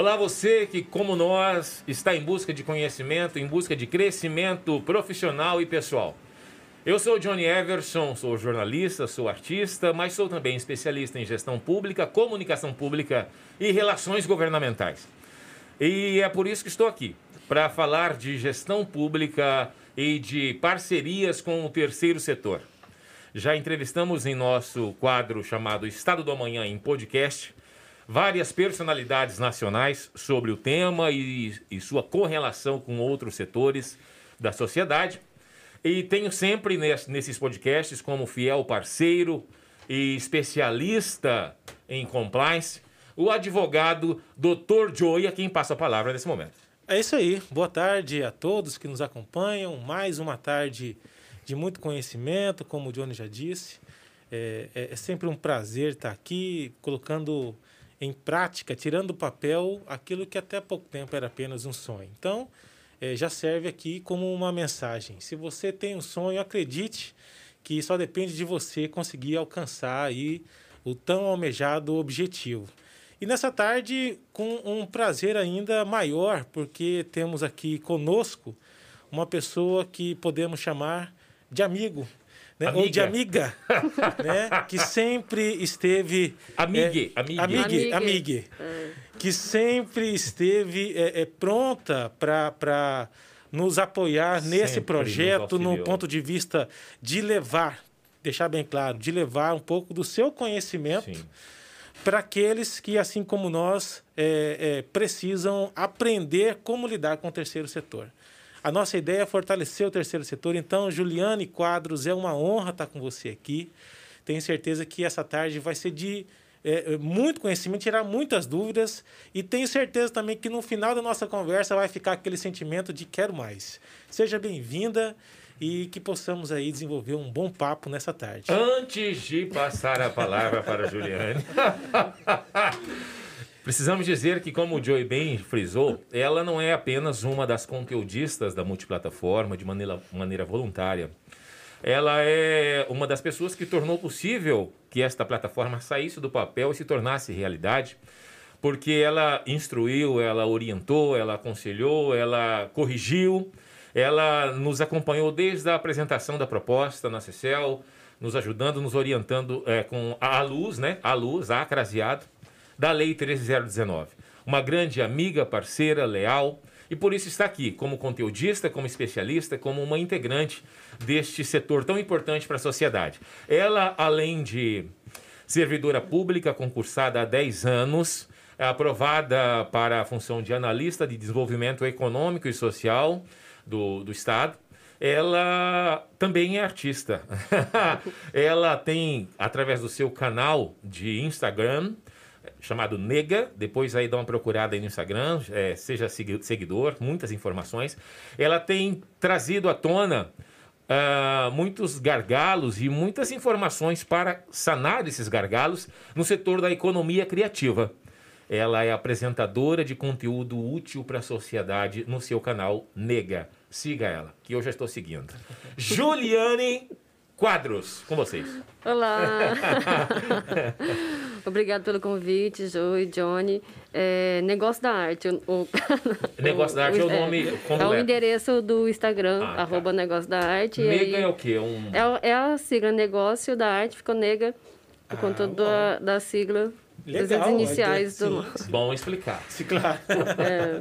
Olá, você que, como nós, está em busca de conhecimento, em busca de crescimento profissional e pessoal. Eu sou Johnny Everson, sou jornalista, sou artista, mas sou também especialista em gestão pública, comunicação pública e relações governamentais. E é por isso que estou aqui, para falar de gestão pública e de parcerias com o terceiro setor. Já entrevistamos em nosso quadro chamado Estado do Amanhã em podcast várias personalidades nacionais sobre o tema e, e sua correlação com outros setores da sociedade. E tenho sempre nesses podcasts como fiel parceiro e especialista em compliance o advogado Dr. Joey, a quem passa a palavra nesse momento. É isso aí. Boa tarde a todos que nos acompanham. Mais uma tarde de muito conhecimento, como o Johnny já disse. É, é, é sempre um prazer estar aqui colocando em prática, tirando do papel aquilo que até pouco tempo era apenas um sonho. Então, é, já serve aqui como uma mensagem. Se você tem um sonho, acredite que só depende de você conseguir alcançar aí o tão almejado objetivo. E nessa tarde, com um prazer ainda maior, porque temos aqui conosco uma pessoa que podemos chamar de amigo, né? ou de amiga, né? que sempre esteve. Amigue, é, amigue. Amigue, amigue. É. Que sempre esteve é, é pronta para nos apoiar sempre nesse projeto, no ponto de vista de levar, deixar bem claro, de levar um pouco do seu conhecimento para aqueles que, assim como nós, é, é, precisam aprender como lidar com o terceiro setor. A nossa ideia é fortalecer o terceiro setor. Então, Juliane Quadros, é uma honra estar com você aqui. Tenho certeza que essa tarde vai ser de é, é, muito conhecimento, tirar muitas dúvidas. E tenho certeza também que no final da nossa conversa vai ficar aquele sentimento de quero mais. Seja bem-vinda e que possamos aí desenvolver um bom papo nessa tarde. Antes de passar a palavra para a Juliane. Precisamos dizer que, como o Joey bem frisou, ela não é apenas uma das conteudistas da multiplataforma de maneira, maneira voluntária. Ela é uma das pessoas que tornou possível que esta plataforma saísse do papel e se tornasse realidade, porque ela instruiu, ela orientou, ela aconselhou, ela corrigiu, ela nos acompanhou desde a apresentação da proposta na CECEL, nos ajudando, nos orientando é, com a luz, né? A luz, a craseado da Lei 13019. Uma grande amiga, parceira, leal e por isso está aqui como conteudista, como especialista, como uma integrante deste setor tão importante para a sociedade. Ela, além de servidora pública concursada há 10 anos, é aprovada para a função de analista de desenvolvimento econômico e social do, do Estado. Ela também é artista. ela tem, através do seu canal de Instagram, chamado Nega, depois aí dá uma procurada aí no Instagram, é, seja seguidor, muitas informações. Ela tem trazido à tona uh, muitos gargalos e muitas informações para sanar esses gargalos no setor da economia criativa. Ela é apresentadora de conteúdo útil para a sociedade no seu canal Nega. Siga ela, que eu já estou seguindo. Juliane Quadros, com vocês. Olá! Obrigado pelo convite, Joe, Johnny. É, Negócio da Arte. O, Negócio da Arte é o nome. É, é o endereço do Instagram, ah, tá. arroba Negócio da Arte. Nega aí, é o quê? Um... É, é, a sigla Negócio da Arte, ficou nega por ah, conta da, da sigla. Legal, das iniciais do. Bom explicar. Sim, claro. É.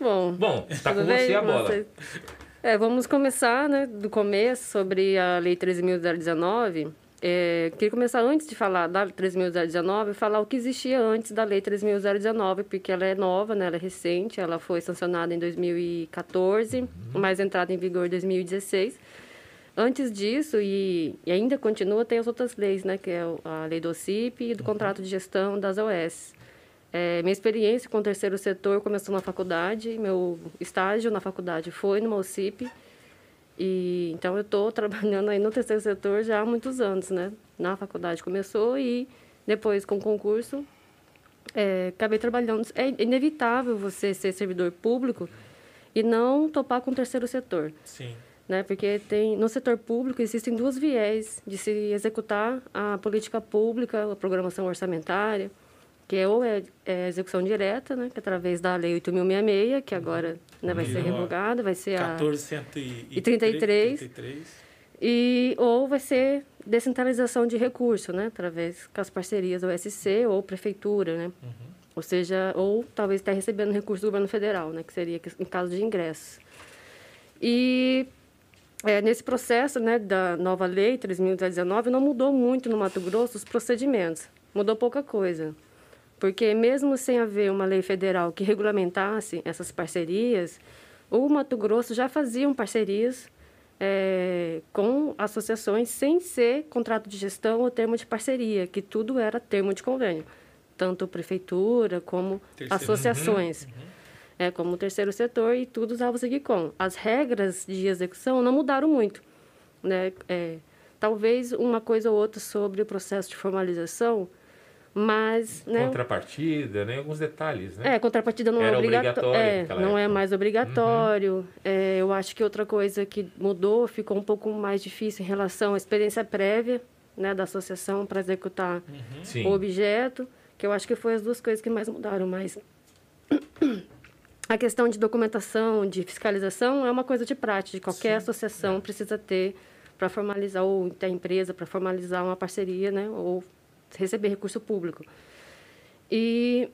Bom, Bom, está com bem? você a bola. Você... É, vamos começar né, do começo sobre a Lei 13.019. É, queria começar antes de falar da 13.019, falar o que existia antes da Lei 13.019, porque ela é nova, né, ela é recente, ela foi sancionada em 2014, uhum. mas entrada em vigor em 2016. Antes disso, e, e, ainda continua, tem as outras leis, né, que é a lei do OCIP e do uhum. contrato de gestão das OS. É, minha experiência com o terceiro setor começou na faculdade, meu estágio na faculdade foi no OCIP. E, então, eu estou trabalhando aí no terceiro setor já há muitos anos, né? Na faculdade começou e depois, com o concurso, é, acabei trabalhando. É inevitável você ser servidor público e não topar com o terceiro setor. Sim. Né? Porque tem, no setor público existem duas viés de se executar a política pública, a programação orçamentária que é ou é, é execução direta, né, que é através da Lei 8.066, que agora né, vai ser revogada, vai ser a... 1433. E, ou vai ser descentralização de recurso, né, através com as parcerias OSC ou prefeitura, né? Uhum. Ou seja, ou talvez estar recebendo recurso do governo federal, né, que seria em caso de ingressos. E é, nesse processo né, da nova lei 3.019, não mudou muito no Mato Grosso os procedimentos, mudou pouca coisa. Porque mesmo sem haver uma lei federal que regulamentasse essas parcerias, o Mato Grosso já faziam parcerias é, com associações sem ser contrato de gestão ou termo de parceria, que tudo era termo de convênio, tanto prefeitura como Terceiro. associações. Uhum. Uhum é, como o terceiro setor, e tudo usava o SIGCOM. As regras de execução não mudaram muito. Né? É, talvez uma coisa ou outra sobre o processo de formalização, mas... Né, contrapartida, né? alguns detalhes, né? É, contrapartida não é Era é obrigatório. É, não é mais obrigatório. Uhum. É, eu acho que outra coisa que mudou, ficou um pouco mais difícil em relação à experiência prévia né, da associação para executar uhum. o objeto, que eu acho que foi as duas coisas que mais mudaram, mas... A questão de documentação, de fiscalização, é uma coisa de prática, de qualquer Sim, associação é. precisa ter para formalizar, ou a empresa para formalizar uma parceria, né, ou receber recurso público. E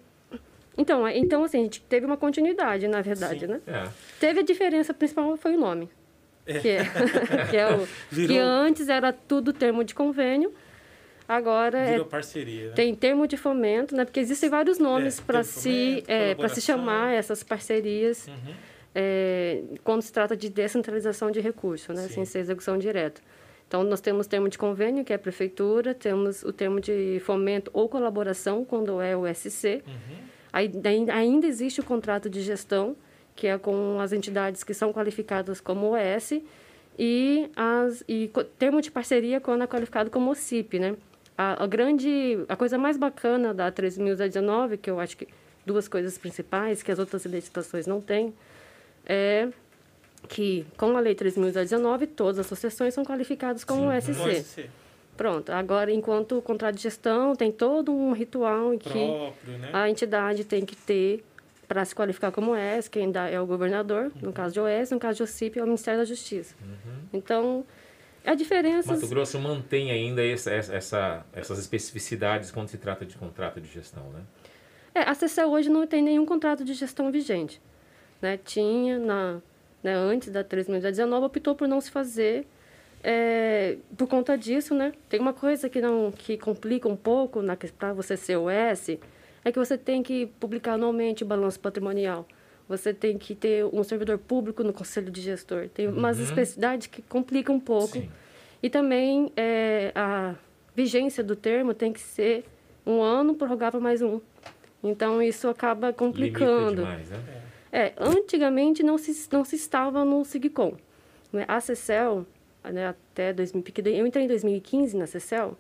então, então assim, a gente teve uma continuidade, na verdade, Sim, né? É. Teve a diferença principal foi o nome. É. Que, é, que, é o, que antes era tudo termo de convênio, Agora é Virou é, parceria, né? tem termo de fomento, né? Porque existem vários nomes é, para se é, para se chamar essas parcerias uhum. quando se trata de descentralização de recursos, né? Sim. Sem ser execução direta. Então nós temos termo de convênio que é a prefeitura, temos o termo de fomento ou colaboração quando é o SC. Uhum. Aí, ainda existe o contrato de gestão que é com as entidades que são qualificadas como OS e as e termo de parceria quando é qualificado como OCIP, né? A, a grande, a coisa mais bacana da 3.019, que eu acho que duas coisas principais que as outras legislações não têm, é que com a lei 3.019 todas as associações são qualificadas como Sim, SC. Pronto. Agora, enquanto o contrato de gestão tem todo um ritual em que Próprio, né? a entidade tem que ter para se qualificar como OS, quem dá é o governador, uhum. no caso de OS, no caso de OCIP é o Ministério da Justiça. Uhum. Então, a diferença... Mato Grosso mantém ainda essa, essa, essas especificidades quando se trata de contrato de gestão, né? É, a CC hoje não tem nenhum contrato de gestão vigente. Né? Tinha, na, né, antes da 3.019, optou por não se fazer é, por conta disso, né? Tem uma coisa que não que complica um pouco para você ser OS, é que você tem que publicar anualmente o balanço patrimonial. Você tem que ter um servidor público no conselho de gestor. Tem uhum. umas especificidades que complicam um pouco. Sim. E também é, a vigência do termo tem que ser um ano prorrogável mais um. Então, isso acaba complicando. Demais, né? É, antigamente não se, não se estava no SIGCOM. Né? A CECEL, né, até 2000, eu entrei em 2015 na CECEL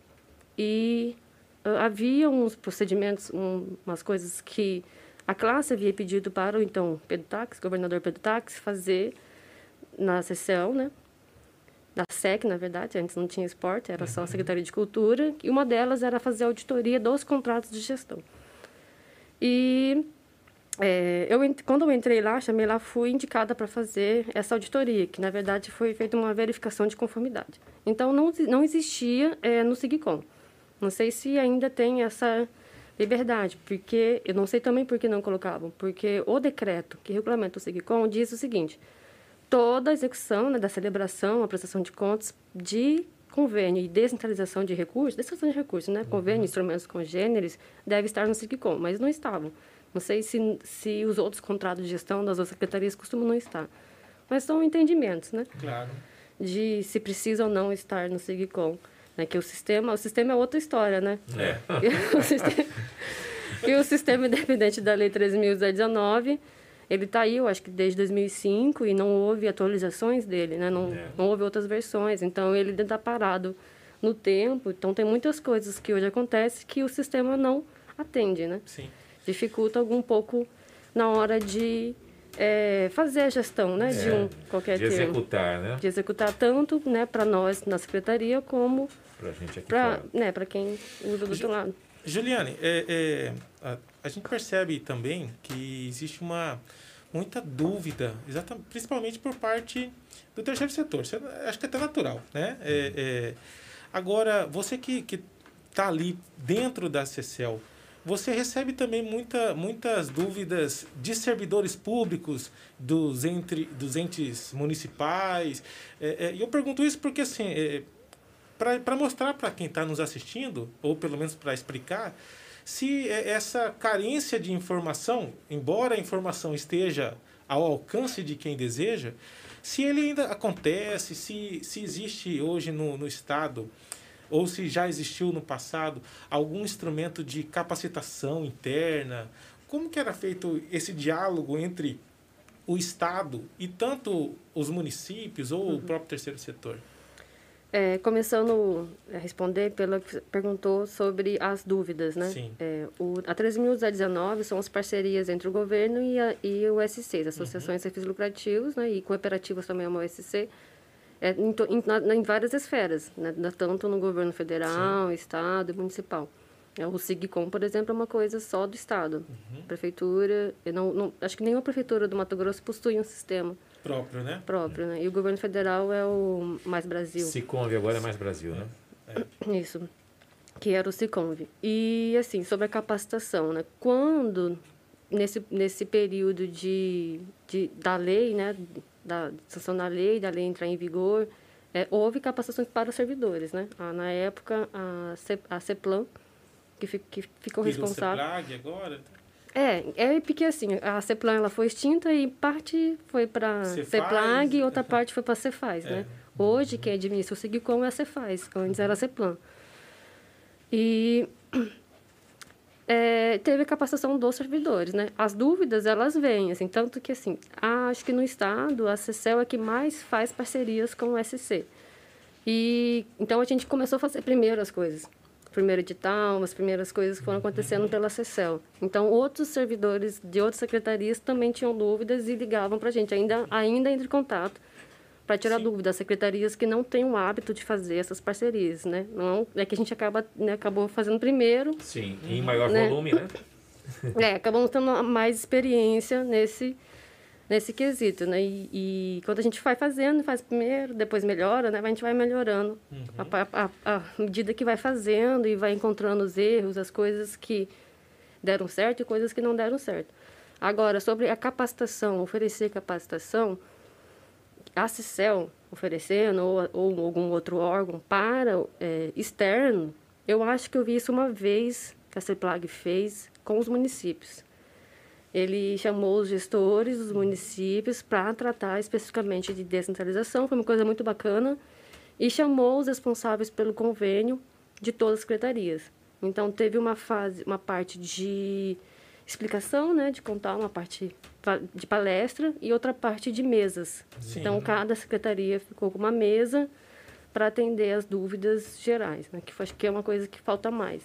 e uh, havia uns procedimentos, um, umas coisas que a classe havia pedido para o então Pedro Tax, governador Pedro Tax, fazer na sessão, né? Da SEC, na verdade, antes não tinha esporte, era só a uhum. Secretaria de Cultura, e uma delas era fazer auditoria dos contratos de gestão. E é, eu, quando eu entrei lá, chamei lá, fui indicada para fazer essa auditoria, que na verdade foi feita uma verificação de conformidade. Então, não, não existia é, no SIGCOM. Não sei se ainda tem essa liberdade, porque eu não sei também por que não colocavam, porque o decreto que regulamenta o SIGCOM diz o seguinte: toda execução né, da celebração, a prestação de contas de convênio e descentralização de recursos, descentralização de recursos, né, convênio, uhum. instrumentos congêneres, deve estar no SIGCOM, mas não estavam. Não sei se, se os outros contratos de gestão das outras secretarias costumam não estar. Mas são entendimentos, né? Claro. De se precisa ou não estar no SIGCOM. Né? Que o sistema, o sistema é outra história, né? É. o sistema, e o sistema independente da Lei 13.019, ele está aí, eu acho que desde 2005, e não houve atualizações dele, né? Não, é. não houve outras versões. Então, ele está parado no tempo. Então, tem muitas coisas que hoje acontecem que o sistema não atende, né? Sim. Dificulta algum pouco na hora de é, fazer a gestão, né? É, de um qualquer de executar, né? De executar tanto, né? Para nós na secretaria como para gente aqui pra, né, para quem usa do outro lado. Juliane, é, é, a, a, gente percebe também que existe uma muita dúvida, exatamente, principalmente por parte do terceiro setor. Isso é, acho que é até natural, né? É, é agora, você que está ali dentro da CECEL, você recebe também muita, muitas dúvidas de servidores públicos, dos, entre, dos entes municipais. É, é, e eu pergunto isso porque, assim, é, para mostrar para quem está nos assistindo, ou pelo menos para explicar, se é, essa carência de informação, embora a informação esteja ao alcance de quem deseja, se ele ainda acontece, se, se existe hoje no, no Estado ou se já existiu no passado algum instrumento de capacitação interna, como que era feito esse diálogo entre o Estado e tanto os municípios ou uhum. o próprio terceiro setor? É, começando a responder pela que perguntou sobre as dúvidas, né? Sim. É, o, a 13.219 são as parcerias entre o governo e, a, e o SC, as associações uhum. sem fins lucrativos, né? E cooperativas também é uma OSC é, em, em, na, em, várias esferas, né? tanto no governo federal, Sim. estado e municipal. É, o SIGCOM, por exemplo, é uma coisa só do estado. Uhum. Prefeitura, eu não, não, acho que nenhuma prefeitura do Mato Grosso possui um sistema próprio, né? Próprio, né? E o governo federal é o Mais Brasil. Siconv agora é Mais Brasil, né? É. Isso. Que era o Siconv. E assim, sobre a capacitação, né? Quando nesse nesse período de, de da lei, né, da sanção da lei, da lei entrar em vigor, é, houve capacitações para os servidores, né? Ah, na época, a, C, a CEPLAN, que, fi, que ficou e responsável... CEPLAG agora? É, é porque assim, a CEPLAN ela foi extinta e parte foi para CEPLAG e outra parte foi para a Cefaz, é. né? Hoje, quem administra o SIGCOM é a Cefaz, antes era a CEPLAN. E é, teve a capacitação dos servidores, né? As dúvidas, elas vêm, assim, tanto que, assim, acho que no Estado, a CECEL é que mais faz parcerias com o SC. E, então, a gente começou a fazer primeiro as coisas. Primeiro edital, as primeiras coisas foram acontecendo pela CECEL. Então, outros servidores de outras secretarias também tinham dúvidas e ligavam para a gente, ainda, ainda entre contato para tirar Sim. dúvida, as secretarias que não têm o hábito de fazer essas parcerias, né? Não, é que a gente acaba, né, acabou fazendo primeiro. Sim, em maior né? volume, né? é, acabamos tendo mais experiência nesse, nesse quesito, né? E, e, quando a gente vai fazendo, faz primeiro, depois melhora, né? A gente vai melhorando uhum. a, a, a, medida que vai fazendo e vai encontrando os erros, as coisas que deram certo e coisas que não deram certo. Agora, sobre a capacitação, oferecer capacitação, a CICEL oferecendo, ou, ou algum outro órgão para é, externo, eu acho que eu vi isso uma vez que a CEPLAG fez com os municípios. Ele chamou os gestores dos municípios para tratar especificamente de descentralização, foi uma coisa muito bacana, e chamou os responsáveis pelo convênio de todas as secretarias. Então, teve uma fase, uma parte de explicação, né, de contar uma parte de palestra e outra parte de mesas. Sim. Então, cada secretaria ficou com uma mesa para atender as dúvidas gerais, né, que acho que é uma coisa que falta mais.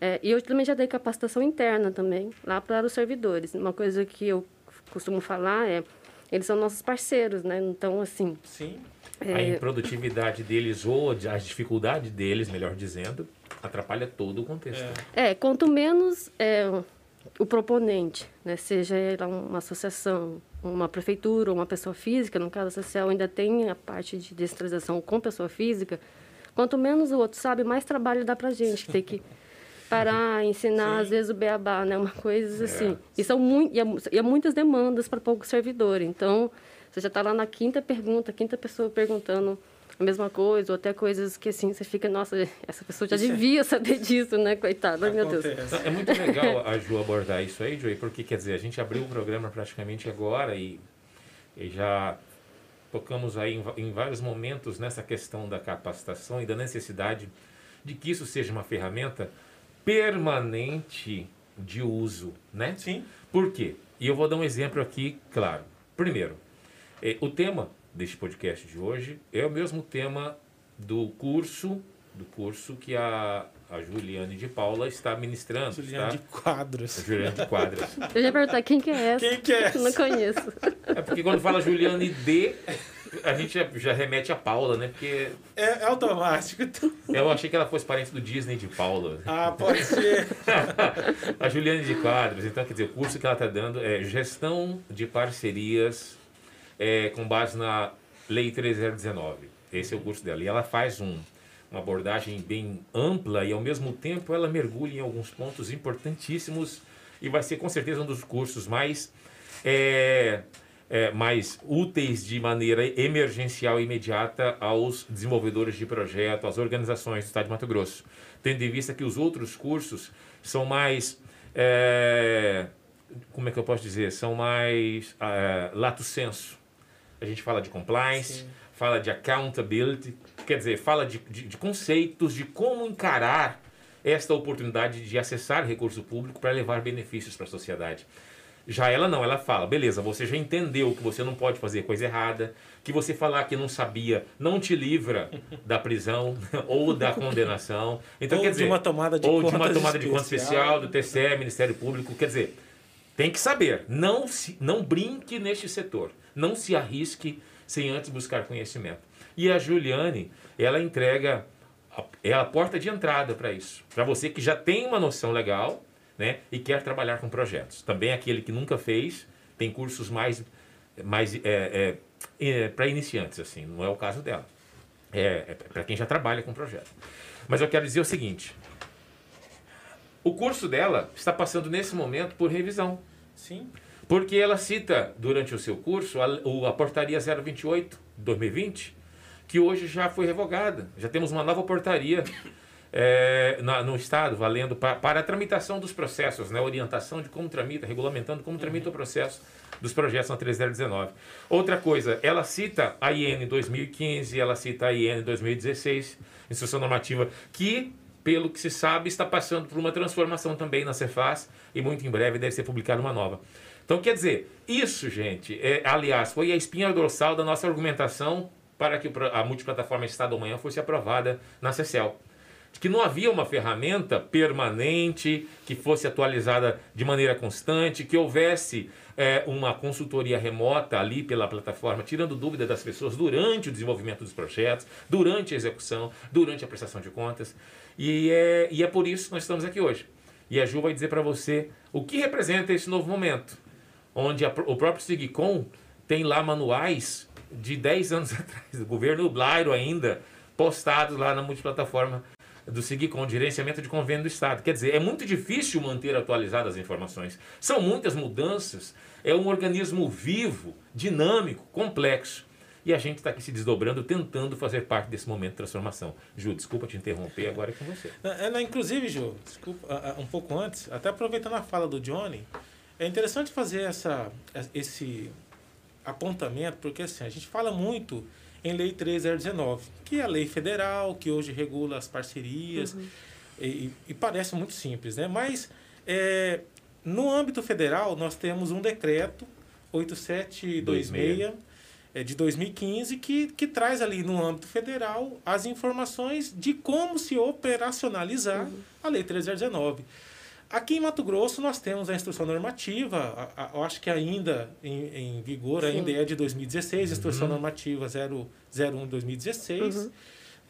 É, e eu também já dei capacitação interna também, lá para os servidores. Uma coisa que eu costumo falar é, eles são nossos parceiros, né? Então, assim... Sim. É, a improdutividade deles ou a dificuldade deles, melhor dizendo, atrapalha todo o contexto. É, é quanto menos... É, o proponente, né, seja ela uma associação, uma prefeitura ou uma pessoa física, no caso social ainda tem a parte de descentralização com pessoa física, quanto menos o outro sabe, mais trabalho dá para a gente ter que parar, ensinar, Sim. às vezes o beabá, né, uma coisa é. assim. E são muito, e há, e há muitas demandas para pouco servidor, então você já está lá na quinta pergunta, quinta pessoa perguntando a mesma coisa, ou até coisas que assim, você fica, nossa, essa pessoa já isso é devia é... saber disso, né, coitada, meu Deus. É muito legal a Ju abordar isso aí, Joey, porque quer dizer, a gente abriu o programa praticamente agora e, e já tocamos aí em, em vários momentos nessa questão da capacitação e da necessidade de que isso seja uma ferramenta permanente de uso, né? Sim. Por quê? E eu vou dar um exemplo aqui, claro. Primeiro, eh, o tema deste podcast de hoje é o mesmo tema do curso do curso que a, a Juliane de Paula está ministrando. Juliane está? de Quadros. A Juliane de Quadros. Eu ia perguntar quem que é essa. Quem que é essa? Não conheço. É porque quando fala Juliane de a gente já, já, remete a Paula, né? Porque. É, é automático. Eu achei que ela fosse parente do Disney de Paula. Ah, pode ser. a Juliane de Quadros. Então, quer dizer, o curso que ela está dando é Gestão de Parcerias é, com base na Lei 3019. Esse é o curso dela. E ela faz um, uma abordagem bem ampla e, ao mesmo tempo, ela mergulha em alguns pontos importantíssimos e vai ser, com certeza, um dos cursos mais. É, é, mais úteis de maneira emergencial e imediata aos desenvolvedores de projeto, às organizações do Estado de Mato Grosso, tendo em vista que os outros cursos são mais. É, como é que eu posso dizer? São mais é, lato senso. A gente fala de compliance, Sim. fala de accountability, quer dizer, fala de, de, de conceitos de como encarar esta oportunidade de acessar recurso público para levar benefícios para a sociedade. Já ela não, ela fala, beleza, você já entendeu que você não pode fazer coisa errada, que você falar que não sabia não te livra da prisão ou da condenação. Então, ou quer dizer, de uma tomada de ou de uma tomada de conta especial do TCE, Ministério Público, quer dizer, tem que saber, não se, não brinque neste setor, não se arrisque sem antes buscar conhecimento. E a Juliane, ela entrega é a porta de entrada para isso, para você que já tem uma noção legal né, e quer trabalhar com projetos. Também aquele que nunca fez, tem cursos mais, mais é, é, é, para iniciantes, assim, não é o caso dela. É, é para quem já trabalha com projeto. Mas eu quero dizer o seguinte: o curso dela está passando nesse momento por revisão. Sim. Porque ela cita durante o seu curso a, a portaria 028 2020, que hoje já foi revogada. Já temos uma nova portaria é, na, no Estado, valendo para a tramitação dos processos, né, orientação de como tramita, regulamentando como tramita o processo dos projetos na 3019. Outra coisa, ela cita a IN 2015, ela cita a IN 2016, instrução normativa, que, pelo que se sabe, está passando por uma transformação também na Cefaz e muito em breve deve ser publicada uma nova. Então, quer dizer, isso, gente, é, aliás, foi a espinha dorsal da nossa argumentação para que a multiplataforma Estado amanhã fosse aprovada na CECEL que não havia uma ferramenta permanente que fosse atualizada de maneira constante, que houvesse é, uma consultoria remota ali pela plataforma, tirando dúvida das pessoas durante o desenvolvimento dos projetos, durante a execução, durante a prestação de contas. E é, e é por isso que nós estamos aqui hoje. E a Ju vai dizer para você o que representa esse novo momento, onde a, o próprio Sigcom tem lá manuais de 10 anos atrás, do governo Blairo ainda, postados lá na multiplataforma do SIGCOM, gerenciamento de convênio do Estado. Quer dizer, é muito difícil manter atualizadas as informações. São muitas mudanças, é um organismo vivo, dinâmico, complexo. E a gente está aqui se desdobrando, tentando fazer parte desse momento de transformação. Ju, desculpa te interromper, agora é com você. É, inclusive, Ju, desculpa, um pouco antes, até aproveitando a fala do Johnny, é interessante fazer essa, esse apontamento, porque assim, a gente fala muito em Lei 3019, que é a lei federal, que hoje regula as parcerias, uhum. e, e, parece muito simples, né? Mas é, no âmbito federal, nós temos um decreto 8726 é, de 2015 que, que traz ali no âmbito federal as informações de como se operacionalizar uhum. a Lei 3019. Aqui em Mato Grosso nós temos a instrução normativa, a, a, eu acho que ainda em, em vigor, Sim. ainda é de 2016, uhum. instrução normativa 001 2016, uhum.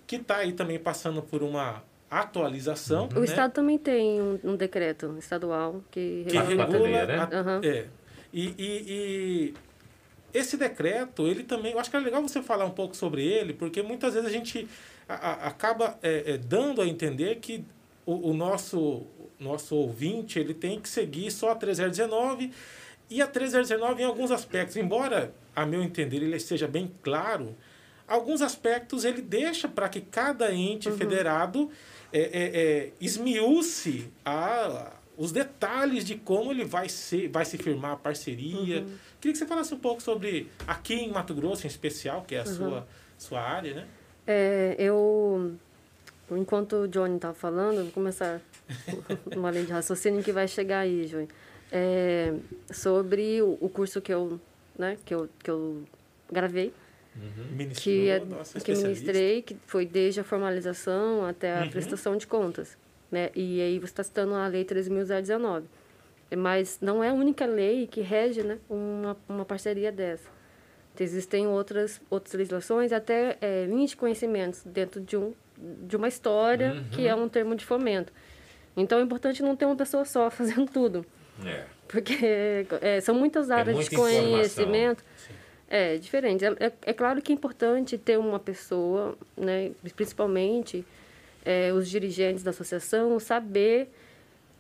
que está aí também passando por uma atualização. O né? Estado também tem um, um, decreto estadual que, que regula. né? a, uhum. é, e, e, e, esse decreto, ele também, eu acho que é legal você falar um pouco sobre ele, porque muitas vezes a gente a, acaba é, é, dando a entender que o, o nosso nosso ouvinte, ele tem que seguir só a 3019 e a 3019 em alguns aspectos, embora a meu entender ele seja bem claro, alguns aspectos ele deixa para que cada ente uhum. federado é, é, é, esmiúce a, os detalhes de como ele vai, ser, vai se firmar a parceria. Uhum. Queria que você falasse um pouco sobre aqui em Mato Grosso, em especial, que é a uhum. sua, sua área, né? É, eu, enquanto o Johnny estava falando, vou começar uma linha de raciocínio que vai chegar aí, João. É, sobre o, o, curso que eu, né, que eu, que eu gravei. Uhum. Que, é, que ministrei, que foi desde a formalização até a uhum. prestação de contas. Né? E aí você está citando a Lei 13.019. Mas não é a única lei que rege né, uma, uma parceria dessa. Existem outras, outras legislações, até é, linhas de conhecimentos dentro de, um, de uma história, uhum. que é um termo de fomento. Então é importante não ter uma pessoa só fazendo tudo. É. Porque é, são muitas é áreas é de conhecimento. É diferente. É, é, é, claro que é importante ter uma pessoa, né, principalmente é, os dirigentes da associação, saber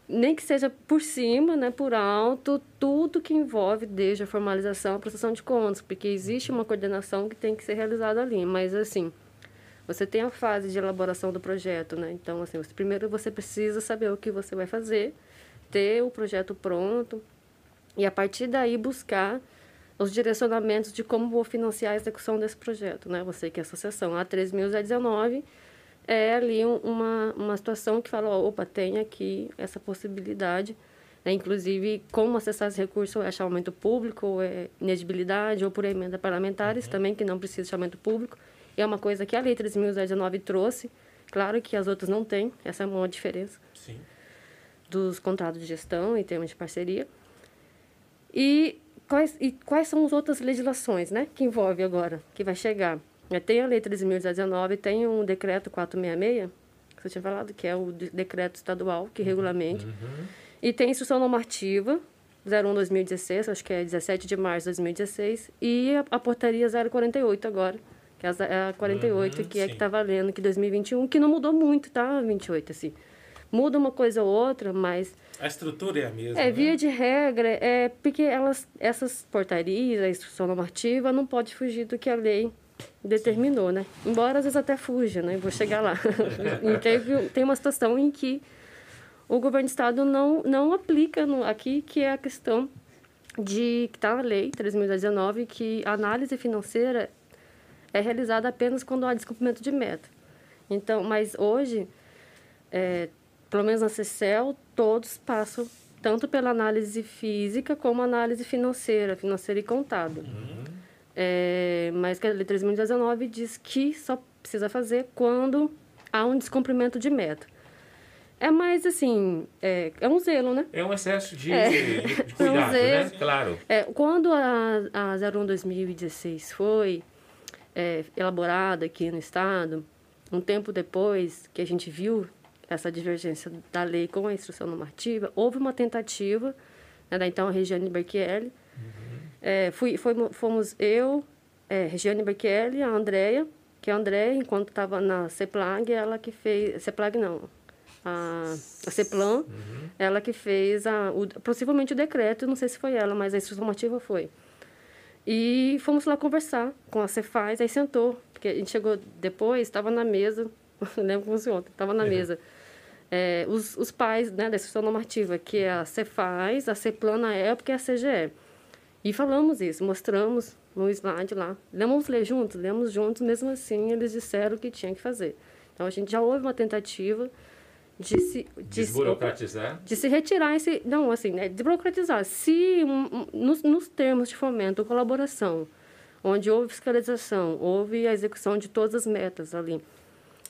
nem que seja por cima, né, por alto, tudo que envolve desde a formalização à prestação de contas, porque existe uma coordenação que tem que ser realizada ali, mas assim, você tem a fase de elaboração do projeto, né? Então, assim, primeiro você precisa saber o que você vai fazer, ter o projeto pronto e a partir daí buscar os direcionamentos de como vou financiar a execução desse projeto, né? Você que é associação a 3.019 é ali uma, uma situação que fala, opa, tem aqui essa possibilidade, né? inclusive como acessar esse recurso, é chamamento público, ou é inegibilidade, ou por emenda parlamentares uhum. também, que não precisa de chamamento público. E é uma coisa que a Lei 3.019 trouxe, claro que as outras não têm, essa é uma diferença Sim. dos contratos de gestão em termos de parceria. E quais, e quais são as outras legislações né, que envolve agora, que vai chegar? É, tem a Lei 13.019, tem um decreto 466, que você tinha falado, que é o decreto estadual que regulamente. Uhum. E tem instrução normativa 01-2016, acho que é 17 de março de 2016, e a, a portaria 048 agora, que é a 48, uhum, que é sim. que está valendo, que 2021, que não mudou muito, tá? 28, assim. Muda uma coisa ou outra, mas... A estrutura é a mesma, É, né? via de regra, é porque elas, essas portarias, a instrução normativa, não pode fugir do que a lei determinou, né? Embora às vezes até fuja, né? Vou chegar lá. e teve, tem uma situação em que o governo do estado não, não aplica no, aqui, que é a questão de que está na lei 3.019, que a análise financeira é realizada apenas quando há descumprimento de meta. Então, mas hoje, é, pelo menos na CECEL, todos passam tanto pela análise física como análise financeira, financeira e contábil. Uhum. É, mas que a Lei 3.019 diz que só precisa fazer quando há um descumprimento de meta. É mais assim, é, é um zelo, né? É um excesso de, é. de, de cuidado, é um né? Claro. É, quando a, a 01 2016 foi é, elaborada aqui no Estado, um tempo depois que a gente viu essa divergência da lei com a instrução normativa, houve uma tentativa né, da então Regiane Berchielli, é, fui, foi, fomos eu, é, Regiane Berkelli, a Andrea, que a Andrea, enquanto estava na CEPLAG, ela que fez... CEPLAG não, a, a CEPLAN, uhum. ela que fez a, o, possivelmente o decreto, não sei se foi ela, mas a instrução normativa foi. E fomos lá conversar com a Cefaz, aí sentou, porque a gente chegou depois, estava na mesa, lembro como se ontem, estava na uhum. mesa. É, os, os pais né, da instrução normativa, que é a Cefaz, a CEPLAN na época e a CGE. E falamos isso, mostramos no slide lá. Vamos ler juntos? Lemos juntos, mesmo assim eles disseram que tinha que fazer. Então a gente já houve uma tentativa de se de desburocratizar de se retirar esse não assim né desburocratizar se um, um, nos, nos termos de fomento colaboração onde houve fiscalização houve a execução de todas as metas ali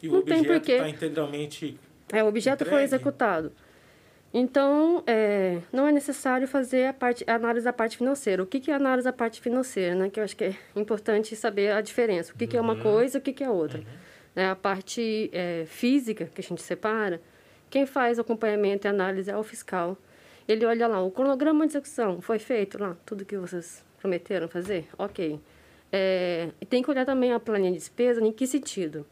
e não o objeto está integralmente é o objeto entregue. foi executado então, é, não é necessário fazer a, parte, a análise da parte financeira. O que, que é a análise da parte financeira? Né? Que eu acho que é importante saber a diferença. O que, que é uma uhum. coisa e o que, que é outra. Uhum. É, a parte é, física, que a gente separa, quem faz acompanhamento e análise é o fiscal. Ele olha lá, o cronograma de execução foi feito lá, tudo que vocês prometeram fazer? Ok. É, e tem que olhar também a planilha de despesa, em que sentido?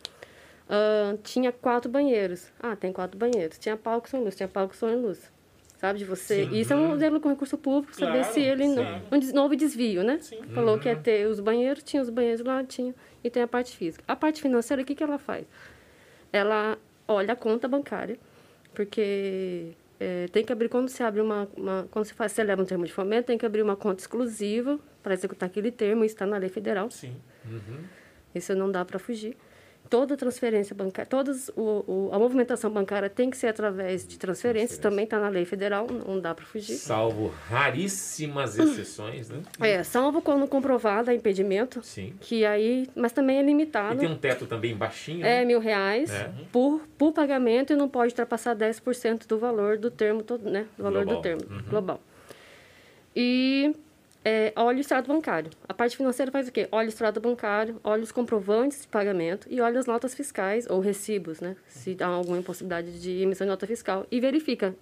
Uh, tinha quatro banheiros. Ah, tem quatro banheiros. Tinha palco sem luz, tinha palco sem luz. Sabe, de você. Sim. Isso é um modelo com recurso público, claro, saber se ele não, não houve desvio, né? Sim. Falou uhum. que ia uhum. ter os banheiros, tinha os banheiros lá, tinha. E tem a parte física. A parte financeira, o que, que ela faz? Ela olha a conta bancária, porque é, tem que abrir, quando se abre uma, uma quando se faz, você leva um termo de fomento, tem que abrir uma conta exclusiva para executar aquele termo, isso está na lei federal. Sim. Uhum. Isso não dá para fugir toda transferência bancária, todas o, o, a movimentação bancária tem que ser através de transferências, também está na lei federal, não dá para fugir. Salvo raríssimas exceções, né? É, salvo quando comprovado a impedimento, Sim. que aí, mas também é limitado. E tem um teto também baixinho, É, né? mil reais é. Por, por pagamento e não pode ultrapassar 10% do valor do termo, todo, né? Do valor global. do termo, uhum. global. E é, olha o extrato bancário. A parte financeira faz o quê? Olha o extrato bancário, olha os comprovantes de pagamento e olha as notas fiscais ou recibos, né? Se há alguma impossibilidade de emissão de nota fiscal. E verifica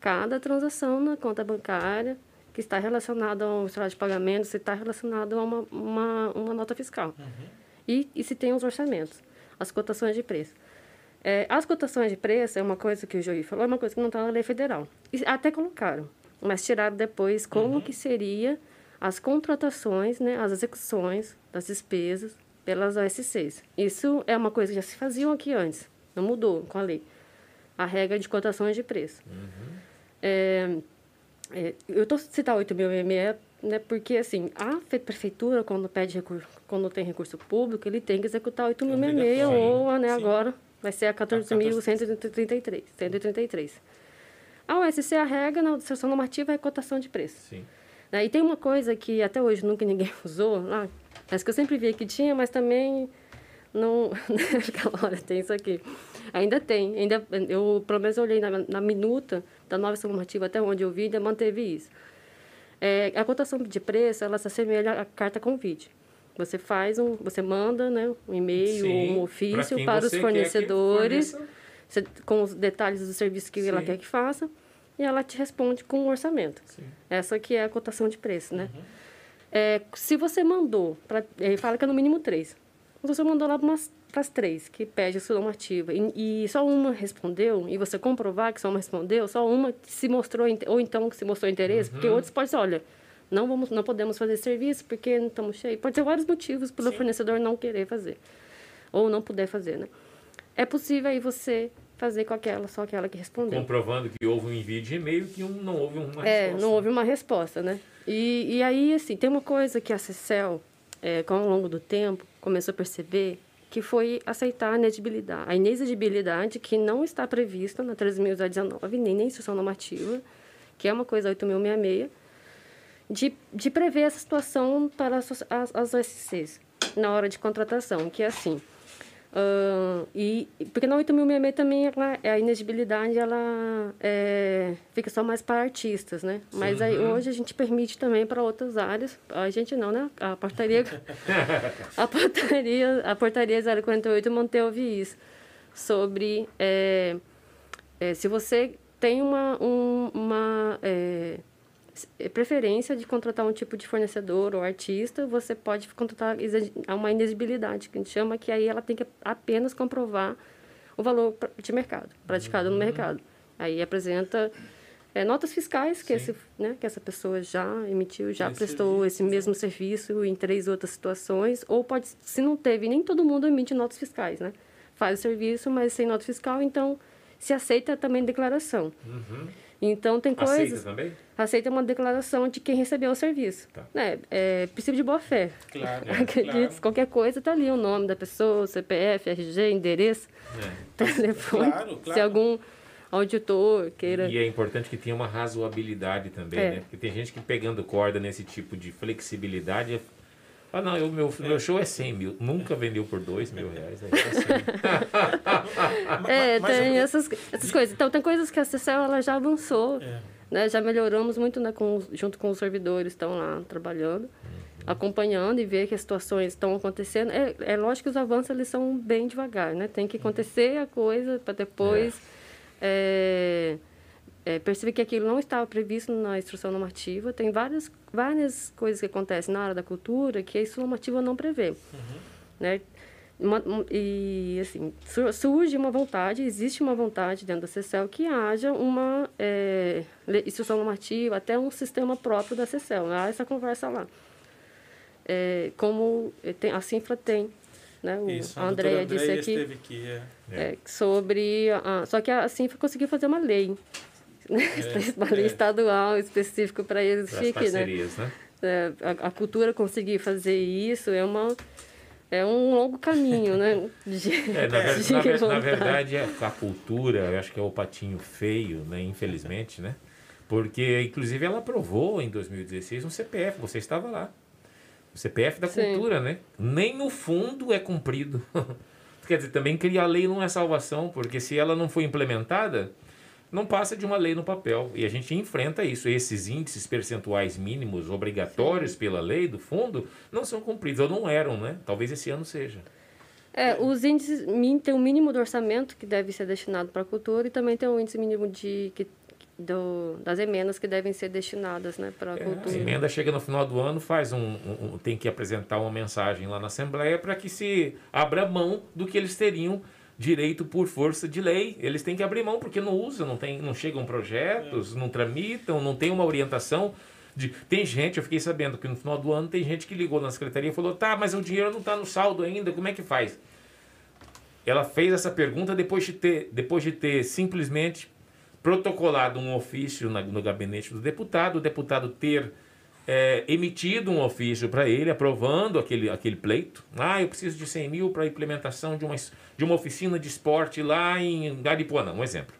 cada transação na conta bancária que está relacionada ao extrato de pagamento, se está relacionado a uma, uma, uma nota fiscal. Uhum. E, e se tem os orçamentos, as cotações de preço. É, as cotações de preço é uma coisa que o Joey falou, é uma coisa que não está na lei federal. E até colocaram, mas tiraram depois como uhum. que seria as contratações, né, as execuções das despesas pelas OSCs. Isso é uma coisa que já se fazia aqui antes, não mudou com a lei. A regra de cotações de preço. Uhum. É, é, eu estou citando 8.000 né, porque assim, a prefeitura, quando pede recurso, quando tem recurso público, ele tem que executar 8.000 é ou né, agora vai ser a 14.133. 133. A OSC, a regra na administração normativa é cotação de preço. Sim. Né? E tem uma coisa que até hoje nunca ninguém usou lá, mas que eu sempre vi que tinha, mas também não. Aquela hora tem isso aqui. Ainda tem. Ainda, eu, pelo menos, eu olhei na, na minuta da nova normativa, até onde eu vi, ainda manteve isso. É, a cotação de preço, ela se assemelha à carta convite. Você faz um, você manda, né, um e-mail um ofício para os fornecedores, com os detalhes do serviço que Sim. ela quer que faça e ela te responde com um orçamento. Sim. Essa que é a cotação de preço, né? Uhum. É, se você mandou, pra, ele fala que é no mínimo três. Você mandou lá para as três, que pede a sua normativa, e, e, só uma respondeu, e você comprovar que só uma respondeu, só uma se mostrou, ou então que se mostrou interesse, uhum. porque outros podem ser, olha, não, vamos, não podemos fazer serviço porque não estamos cheios. Pode ter vários motivos pelo Sim. fornecedor não querer fazer, ou não puder fazer, né? É possível aí você fazer com aquela, só aquela que respondeu. Comprovando que houve um envio de e-mail que não houve uma é, resposta. É, não houve uma resposta, né? E, e aí, assim, tem uma coisa que a CECEL, é, com ao longo do tempo, começou a perceber que foi aceitar a inexigibilidade. A inexigibilidade que não está prevista na 3.019, nem na instrução normativa, que é uma coisa 8.066, de, de prever essa situação para as, as, as OSCs na hora de contratação, que é assim, Uh, e, porque na 8066 também ela, a inexigibilidade ela é, fica só mais para artistas, né? Sim, Mas aí, uhum. hoje a gente permite também para outras áreas. A gente não, né? A portaria a portaria a portaria 048 manteve isso sobre é, é, se você tem uma, um, uma é preferência de contratar um tipo de fornecedor ou artista, você pode contratar uma inexigibilidade, que a gente chama que aí ela tem que apenas comprovar o valor de mercado, praticado uhum. no mercado. Aí apresenta é, notas fiscais que, esse, né, que essa pessoa já emitiu, já esse prestou serviço. esse mesmo serviço em três outras situações, ou pode, se não teve, nem todo mundo emite notas fiscais, né? Faz o serviço, mas sem nota fiscal, então se aceita também declaração. Uhum. Então, tem coisas... Aceita também? Aceita uma declaração de quem recebeu o serviço. Tá. É, é princípio de boa-fé. Claro, é, claro. Qualquer coisa está ali o nome da pessoa, CPF, RG, endereço, é. telefone. Claro, claro. Se algum auditor queira... E é importante que tenha uma razoabilidade também, é. né? Porque tem gente que pegando corda nesse tipo de flexibilidade ah, não, o meu, meu show é 100 mil. Nunca vendeu por 2 mil reais. É, é tem essas, essas coisas. Então, tem coisas que a CCL ela já avançou. É. Né? Já melhoramos muito né, com, junto com os servidores estão lá trabalhando, acompanhando e ver que as situações estão acontecendo. É, é lógico que os avanços eles são bem devagar, né? Tem que acontecer a coisa para depois... É. É, percebi que aquilo não estava previsto na instrução normativa. Tem várias, várias coisas que acontecem na área da cultura que a instrução normativa não prevê. Uhum. Né? Uma, e, assim, surge uma vontade, existe uma vontade dentro da CECEL que haja uma é, instrução normativa, até um sistema próprio da CECEL. Há essa conversa lá. É, como é, tem, a Cinfra tem né? O, Isso, a Andrea disse aqui, aqui é. É, sobre a, só que a Cinfra conseguiu fazer uma lei né? É, é. estadual específico para existir aqui, né? né? É, a, a, cultura conseguir fazer isso é uma é um longo caminho, né? De, é, na, ver, na, ver, na, verdade, a cultura, eu acho que é o patinho feio, né? Infelizmente, né? Porque, inclusive, ela aprovou em 2016 um CPF, você estava lá. O CPF da Sim. cultura, né? Nem o fundo é cumprido. Quer dizer, também criar lei não é salvação, porque se ela não for implementada, não passa de uma lei no papel. E a gente enfrenta isso. Esses índices percentuais mínimos obrigatórios pela lei do fundo não são cumpridos, ou não eram, né? Talvez esse ano seja. É, os índices tem um mínimo do orçamento que deve ser destinado para a cultura e também tem um índice mínimo de que, do, das emendas que devem ser destinadas né, para a é, cultura. A emenda chega no final do ano, faz um, um, tem que apresentar uma mensagem lá na Assembleia para que se abra mão do que eles teriam direito por força de lei. Eles têm que abrir mão porque não usam, não, tem, não chegam projetos, é. não tramitam, não tem uma orientação. De... Tem gente, eu fiquei sabendo que no final do ano tem gente que ligou na secretaria e falou: tá, mas o dinheiro não está no saldo ainda, como é que faz? Ela fez essa pergunta depois de ter, depois de ter simplesmente protocolado um ofício na, no gabinete do deputado, o deputado ter é, emitido um ofício para ele aprovando aquele, aquele pleito. Ah, eu preciso de 100 mil para implementação de uma, de uma oficina de esporte lá em Garipuanã, um exemplo.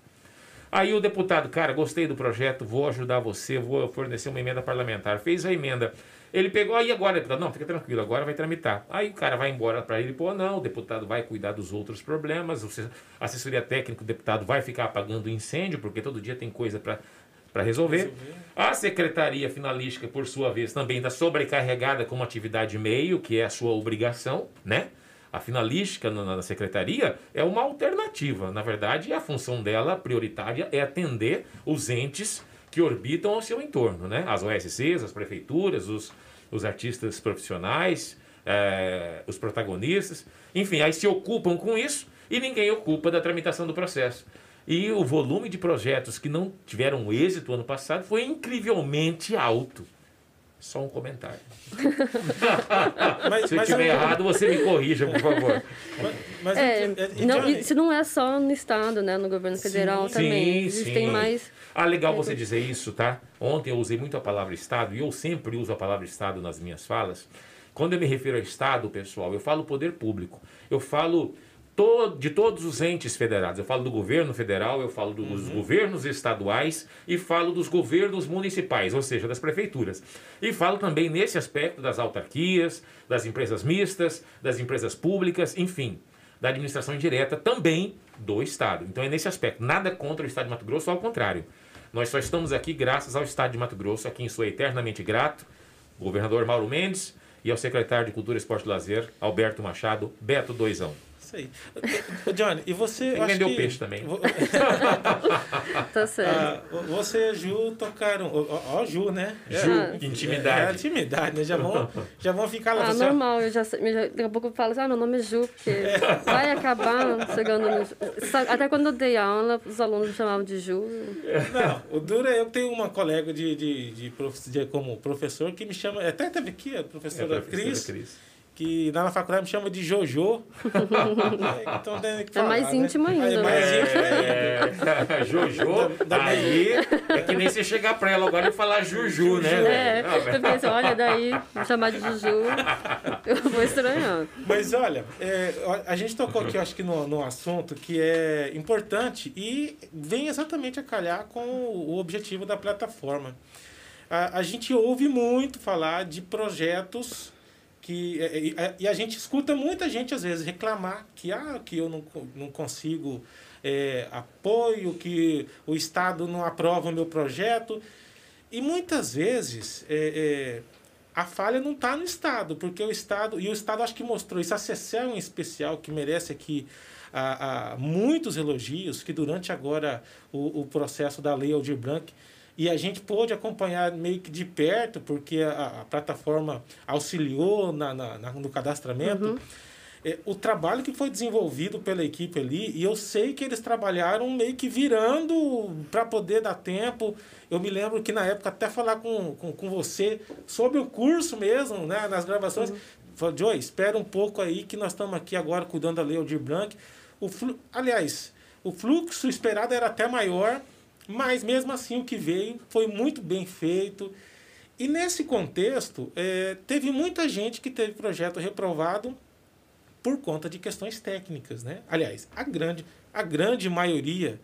Aí o deputado, cara, gostei do projeto, vou ajudar você, vou fornecer uma emenda parlamentar. Fez a emenda. Ele pegou, aí agora, deputado, não, fica tranquilo, agora vai tramitar. Aí o cara vai embora para ele, pô, não, o deputado vai cuidar dos outros problemas, a assessoria técnica, o deputado vai ficar apagando incêndio, porque todo dia tem coisa para para resolver. resolver. A secretaria finalística, por sua vez, também está sobrecarregada com uma atividade meio, que é a sua obrigação, né? A finalística na, na secretaria é uma alternativa. Na verdade, a função dela prioritária é atender os entes que orbitam ao seu entorno, né? As OSCs, as prefeituras, os, os artistas profissionais, é, os protagonistas, enfim, aí se ocupam com isso e ninguém ocupa da tramitação do processo. E o volume de projetos que não tiveram êxito ano passado foi incrivelmente alto. Só um comentário. mas, Se eu estiver errado, você me corrija, por favor. Mas, mas é, não, isso não é só no Estado, né? No governo federal sim, também. Existem sim. mais. Ah, legal você dizer isso, tá? Ontem eu usei muito a palavra Estado, e eu sempre uso a palavra Estado nas minhas falas. Quando eu me refiro a Estado, pessoal, eu falo poder público. Eu falo de todos os entes federados. Eu falo do governo federal, eu falo dos uhum. governos estaduais e falo dos governos municipais, ou seja, das prefeituras. E falo também nesse aspecto das autarquias, das empresas mistas, das empresas públicas, enfim, da administração indireta também do Estado. Então é nesse aspecto. Nada contra o Estado de Mato Grosso, ao contrário. Nós só estamos aqui graças ao Estado de Mato Grosso, a quem sou eternamente grato, governador Mauro Mendes e ao secretário de Cultura, Esporte e Lazer, Alberto Machado, Beto Doisão. Isso aí. Johnny, e você. Tem que vender o peixe também. tá certo. Ah, você e Ju tocaram. Ó, ó Ju, né? Ju, é, intimidade. É, intimidade, né? Já vão, já vão ficar lá. Ah, normal. Eu já, daqui a pouco eu falo assim: ah, meu nome é Ju, porque é. vai acabar chegando no. Até quando eu dei aula, os alunos me chamavam de Ju. Não, o duro é eu tenho uma colega de, de, de, prof, de como professor que me chama. Até teve aqui, a professora, é, a professora Cris. Cris que lá na faculdade me chama de Jojo. então tem que falar, É mais íntimo né? ainda. É mais né? íntimo ainda. É, Jojo, da, da aí é que nem você chegar pra ela agora e falar Juju, né? É, ah, eu pensei, olha, daí me chamar de Juju, eu vou estranhando. Mas olha, é, a gente tocou aqui, eu acho que no, no assunto que é importante e vem exatamente a calhar com o objetivo da plataforma. A, a gente ouve muito falar de projetos que é, e, e a gente escuta muita gente às vezes reclamar que ah que eu não, não consigo é, apoio que o estado não aprova o meu projeto. E muitas vezes é, é, a falha não está no estado porque o estado e o estado acho que mostrou isso. A CCE em especial que merece aqui a, a muitos elogios que durante agora o, o processo da lei Aldir Blanc e a gente pôde acompanhar meio que de perto, porque a, a plataforma auxiliou na, na, na no cadastramento. Uhum. É, o trabalho que foi desenvolvido pela equipe ali, e eu sei que eles trabalharam meio que virando para poder dar tempo. Eu me lembro que na época, até falar com, com, com você sobre o curso mesmo, né, nas gravações, uhum. Joy, espera um pouco aí que nós estamos aqui agora cuidando da Lei Aldir Blanc. O flu... Aliás, o fluxo esperado era até maior, mas mesmo assim o que veio foi muito bem feito. E nesse contexto, é, teve muita gente que teve projeto reprovado por conta de questões técnicas. Né? Aliás, a grande, a grande maioria,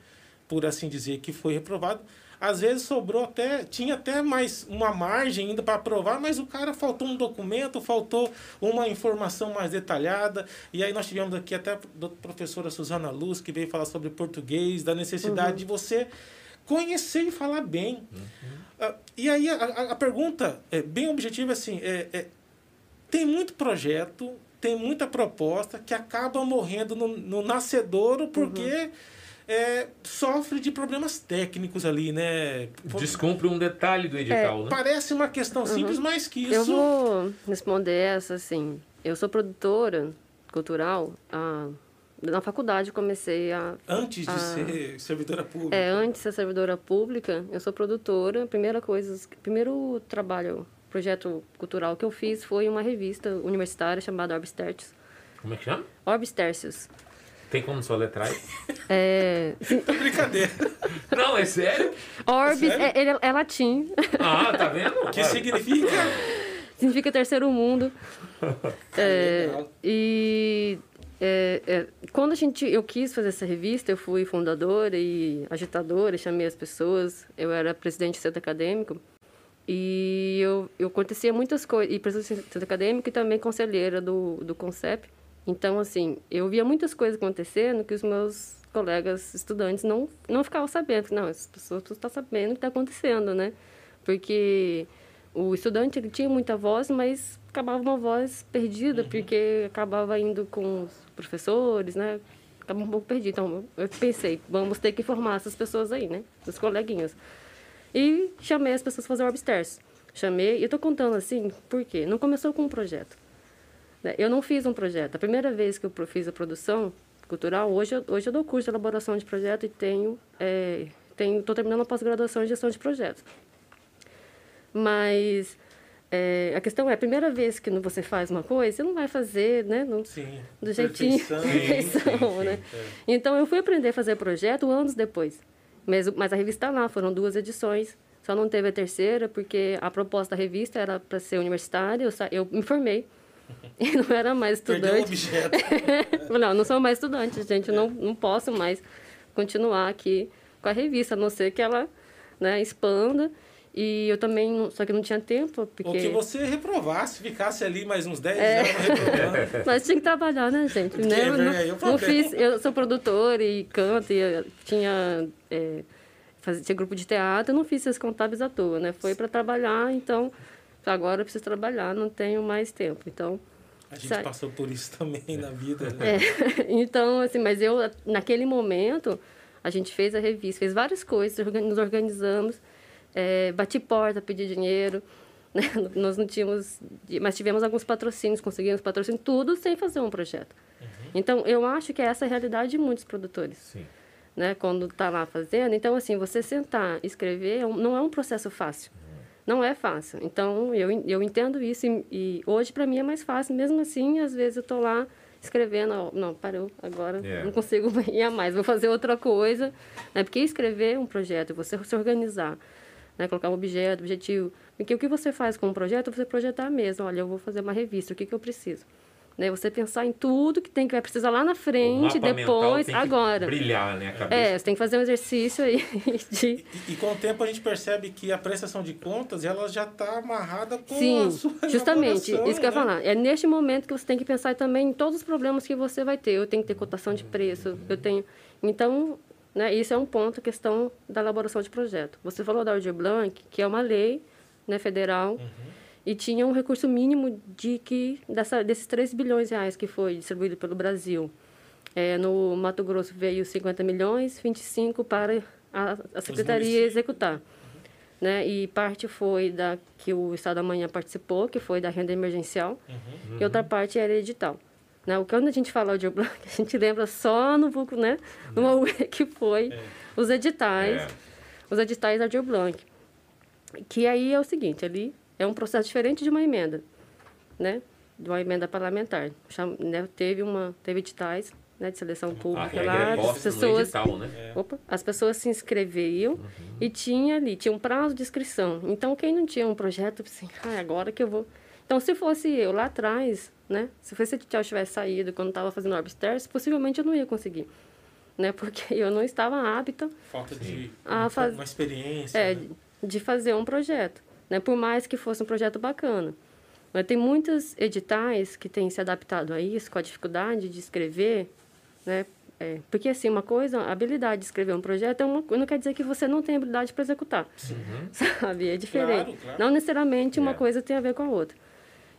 por assim dizer, que foi reprovado, às vezes sobrou até, tinha até mais uma margem ainda para aprovar, mas o cara faltou um documento, faltou uma informação mais detalhada. E aí nós tivemos aqui até a professora Suzana Luz, que veio falar sobre português, da necessidade uhum. de você conhecer e falar bem. Uhum. Uh, e aí a, a, a, pergunta é bem objetiva assim, é, é, tem muito projeto, tem muita proposta que acaba morrendo no, no nascedouro porque... Uhum é, sofre de problemas técnicos ali, né? Descumpre um detalhe do edital, é, né? Parece uma questão uhum. simples, mas que isso... Eu vou responder essa, assim. Eu sou produtora cultural ah, na faculdade comecei a... Antes de a, ser servidora pública. É, antes de ser servidora pública, eu sou produtora. Primeira coisa, primeiro trabalho, projeto cultural que eu fiz foi uma revista universitária chamada Orbis Tertius. Como é que chama? Orbis Tertius. Tem como soletrar? É... é brincadeira. Não, é sério? Orbis, é, sério? É, é, latim. Ah, tá vendo? O que significa? Significa terceiro mundo. É, e é, é, quando a gente, eu quis fazer essa revista, eu fui fundadora e agitadora, chamei as pessoas. Eu era presidente do centro acadêmico e eu, eu acontecia muitas coisas, e presidente do centro acadêmico e também conselheira do, do CONCEP. Então, assim, eu via muitas coisas acontecendo que os meus colegas estudantes não, não ficavam sabendo. Não, as pessoas estão sabendo o que está acontecendo, né? Porque o estudante ele tinha muita voz, mas acabava uma voz perdida, uhum. porque acabava indo com os professores, né? Acabava um pouco perdido. Então, eu pensei, vamos ter que formar essas pessoas aí, né? Os coleguinhas. E chamei as pessoas para fazer o Webstairs. Chamei, e eu estou contando assim, por quê? Não começou com um projeto. Né? Eu não fiz um projeto. A primeira vez que eu fiz a produção cultural, hoje eu, hoje eu dou curso de elaboração de projeto e tenho é, estou terminando a pós-graduação em gestão de projetos. Mas é, a questão é, a primeira vez que você faz uma coisa, você não vai fazer né, no, sim, do jeitinho, perfeição, perfeição né? É. Então, eu fui aprender a fazer projeto anos depois. Mas, mas a revista está lá, foram duas edições. Só não teve a terceira, porque a proposta da revista era para ser universitária. Eu, eu me formei. E não era mais estudante. não, não sou mais estudante, gente. Não, não posso mais continuar aqui com a revista, a não ser que ela né, expanda. E eu também, só que não tinha tempo, porque... Ou que você reprovasse, ficasse ali mais uns 10 é. anos reprovando. Mas tinha que trabalhar, né, gente? Né? É, eu, não, eu, não fiz, eu sou produtora e canto, e tinha, é, tinha grupo de teatro, eu não fiz esses contábeis à toa, né? Foi para trabalhar, então agora eu preciso trabalhar, não tenho mais tempo. Então, a gente passou por isso também na vida, né? É. então, assim, mas eu, naquele momento, a gente fez a revista, fez várias coisas, nos organizamos, é, bati porta, pedi dinheiro, né? nós não tínhamos, mas tivemos alguns patrocínios, conseguimos patrocínio, tudo sem fazer um projeto. Uhum. Então, eu acho que é essa a realidade de muitos produtores. Sim. Né, quando está lá fazendo. Então, assim, você sentar, escrever, é não é um processo fácil. Não é fácil. Então, eu, eu entendo isso e, e hoje para mim é mais fácil. Mesmo assim, às vezes eu estou lá escrevendo, não, parou, agora yeah. não consigo ir a mais, vou fazer outra coisa. Né? Porque escrever um projeto, você se organizar, né? colocar um objeto, objetivo. Porque o que você faz com um projeto, você projetar mesmo. Olha, eu vou fazer uma revista, o que, que eu preciso? Né? Você pensar em tudo que tem que vai precisar lá na frente, depois, agora. brilhar, né, a cabeça. É, você tem que fazer um exercício aí de... E, e, com o tempo a gente percebe que a prestação de contas, ela já está amarrada com Sim, a sua justamente, isso que eu ia né? falar. É neste momento que você tem que pensar também em todos os problemas que você vai ter. Eu tenho que ter cotação de preço, eu tenho... Então, né, isso é um ponto, questão da elaboração de projeto. Você falou da Aldir Blanc, que é uma lei né, federal, uhum e tinha um recurso mínimo de que dessa, desses 3 bilhões de reais que foi distribuído pelo Brasil. É, no Mato Grosso veio 50 milhões, 25 para a, a secretaria executar. Né? E parte foi da que o Estado da Manhã participou, que foi da renda emergencial, uhum. e outra parte era edital. Né? O que quando a gente fala de Blanc, a gente lembra só no vulco, né? No que foi é. os editais, é. os editais da Aldir Blanc. Que aí é o seguinte, ali é um processo diferente de uma emenda, né? De uma emenda parlamentar. Chama, né? Teve uma, teve editais né, de seleção pública lá, é as pessoas, edital, né? É. opa, as pessoas se inscreviam uhum. e tinha ali, tinha um prazo de inscrição. Então, quem não tinha um projeto, assim, ah, agora que eu vou... Então, se fosse eu lá atrás, né, se fosse edital tivesse saído quando estava fazendo Orbsters, possivelmente eu não ia conseguir. né? Porque eu não estava apta falta de a faz... uma experiência, é, né? de fazer um projeto, né? Por mais que fosse um projeto bacana. Mas tem muitos editais que têm se adaptado a isso, com a dificuldade de escrever, né? É, porque, assim, uma coisa, a habilidade de escrever um projeto é uma, não quer dizer que você não tem habilidade para executar. Uhum. Sabe? É diferente. Claro, claro. Não necessariamente uma É. coisa tem a ver com a outra.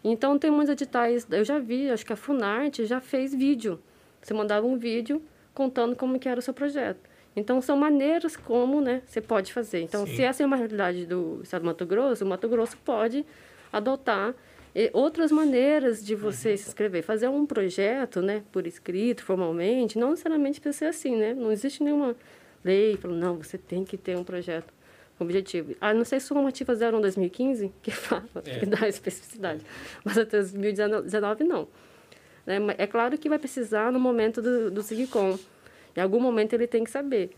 Então, tem muitos editais. Eu já vi, acho que a Funarte já fez vídeo. Você mandava um vídeo contando como que era o seu projeto. Então, são maneiras como né, você pode fazer. Então, Sim. se essa é uma realidade do Estado do Mato Grosso, o Mato Grosso pode adotar eh, outras maneiras de você Uhum. se inscrever. Fazer um projeto, né, por escrito, formalmente, não necessariamente precisa ser assim, né? Não existe nenhuma lei falando, não, você tem que ter um projeto objetivo. A não ser se a normativa 01 2015, que fala, É. que dá especificidade. Mas até 2019, não. Né? É claro que vai precisar no momento do, do SIGCOM. Em algum momento ele tem que saber.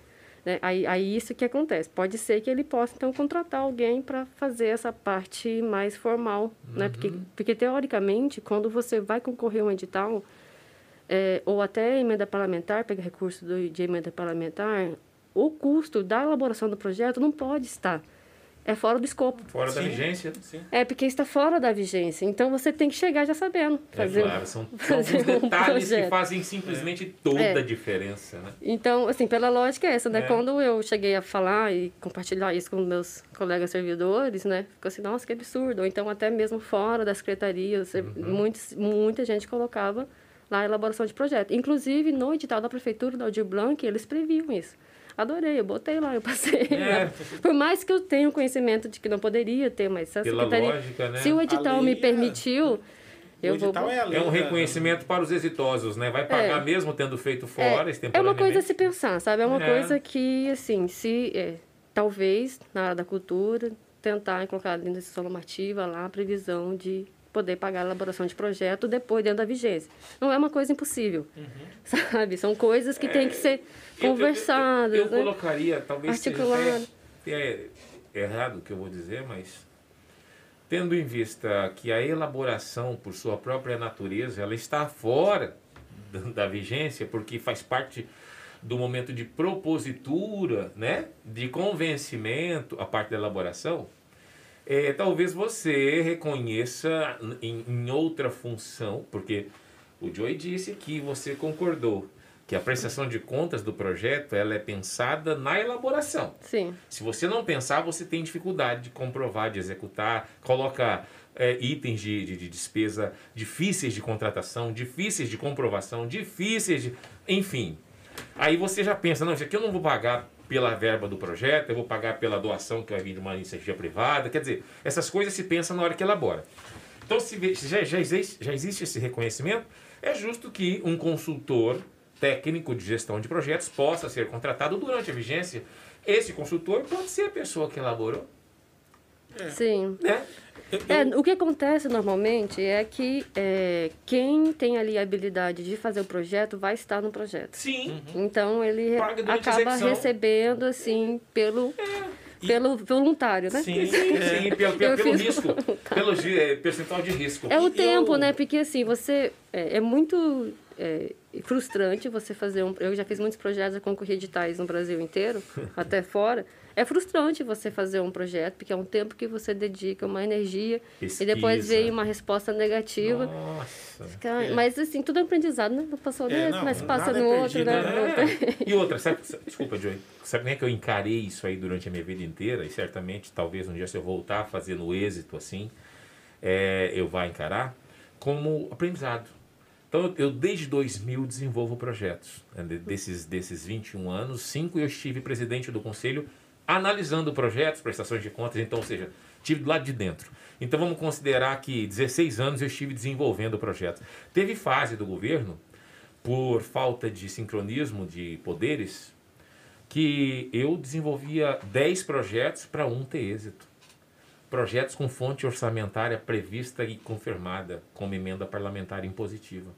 Né? Aí, aí isso que acontece. Pode ser que ele possa, então, contratar alguém para fazer essa parte mais formal. Né? Porque, porque, teoricamente, quando você vai concorrer a um edital, é, ou até emenda parlamentar, pegar recurso do, de emenda parlamentar, o custo da elaboração do projeto não pode estar. É fora do escopo. Fora da Sim. vigência. Sim. É porque está fora da vigência. Então você tem que chegar já sabendo É fazer. claro, são, fazer alguns um detalhes que fazem simplesmente toda É. a diferença, né? Então, assim, pela lógica é essa, né? É. Quando eu cheguei a falar e compartilhar isso com meus colegas servidores, né? Ficou assim, nossa, que absurdo. Ou então até mesmo fora da secretaria, você- Uhum. muitos, muita gente colocava lá a elaboração de projeto. Inclusive, no edital da prefeitura, da Aldir Blanc, eles previam isso. Adorei, eu botei lá, eu passei. É. né? Por mais que eu tenha o conhecimento de que não poderia ter, mas se a Pela secretaria... lógica, né? Se o edital me é- permitiu, eu o vou... edital é, lei É um da- reconhecimento para os exitosos, né? Vai pagar mesmo tendo feito fora, É uma coisa a se pensar, sabe? É uma É. coisa que, assim, se é, talvez na área da cultura tentar colocar dentro da sessão normativa lá a previsão de poder pagar a elaboração de projeto depois dentro da vigência. Não é uma coisa impossível, sabe? São coisas que têm que ser Eu- eu- conversadas, Eu, eu, né? colocaria, talvez seja Articulado. até errado o que eu vou dizer, mas tendo em vista que a elaboração, por sua própria natureza, ela está fora da, da vigência, porque faz parte do momento de propositura, né? de convencimento, a parte da elaboração, é, talvez você reconheça em, em outra função, porque o Joey disse que você concordou que a prestação de contas do projeto ela é pensada na elaboração. Sim, Se você não pensar, você tem dificuldade de comprovar, de executar, coloca é, itens de, de, de despesa difíceis de contratação, difíceis de comprovação, difíceis de. Enfim. Aí você já pensa, não, isso aqui eu não vou pagar pela verba do projeto, eu vou pagar pela doação que vai vir de uma iniciativa privada. Quer dizer, essas coisas se pensam na hora que elabora. Então, se já, já, existe, já existe esse reconhecimento, é justo que um consultor técnico de gestão de projetos possa ser contratado durante a vigência. Esse consultor pode ser a pessoa que elaborou, sim. né? É, o que acontece normalmente é que é, quem tem ali a habilidade de fazer o projeto vai estar no projeto. Sim. Então ele a acaba recebendo assim pelo pelo voluntário, né? Sim, Sim, é. sim, pelo, pelo, pelo risco, pelo eh, percentual de risco. É o tempo, eu- né? Porque assim, você é, é muito é, frustrante você fazer um. Eu já fiz muitos projetos, eu concorri editais no Brasil inteiro, até fora. É frustrante você fazer um projeto, porque é um tempo que você dedica, uma energia, e depois Pesquisa. vem uma resposta negativa. Nossa. Fica- É. Mas assim, tudo é aprendizado, né? Passou É, nesse, não, mas passa nada é no outro, né? né? E outra, sabe, desculpa, Joey, sabe como é que eu encarei isso aí durante a minha vida inteira? E certamente, talvez um dia, se eu voltar a fazer no êxito assim, é, eu vá encarar como aprendizado. Então, eu desde 2000 desenvolvo projetos. né? De- Desses, desses 21 anos, cinco eu estive presidente do conselho analisando projetos, prestações de contas, então, ou seja, estive do lado de dentro. Então, vamos considerar que 16 anos eu estive desenvolvendo projetos. Teve fase do governo, por falta de sincronismo de poderes, que eu desenvolvia 10 projetos para um ter êxito. Projetos com fonte orçamentária prevista e confirmada como emenda parlamentar impositiva.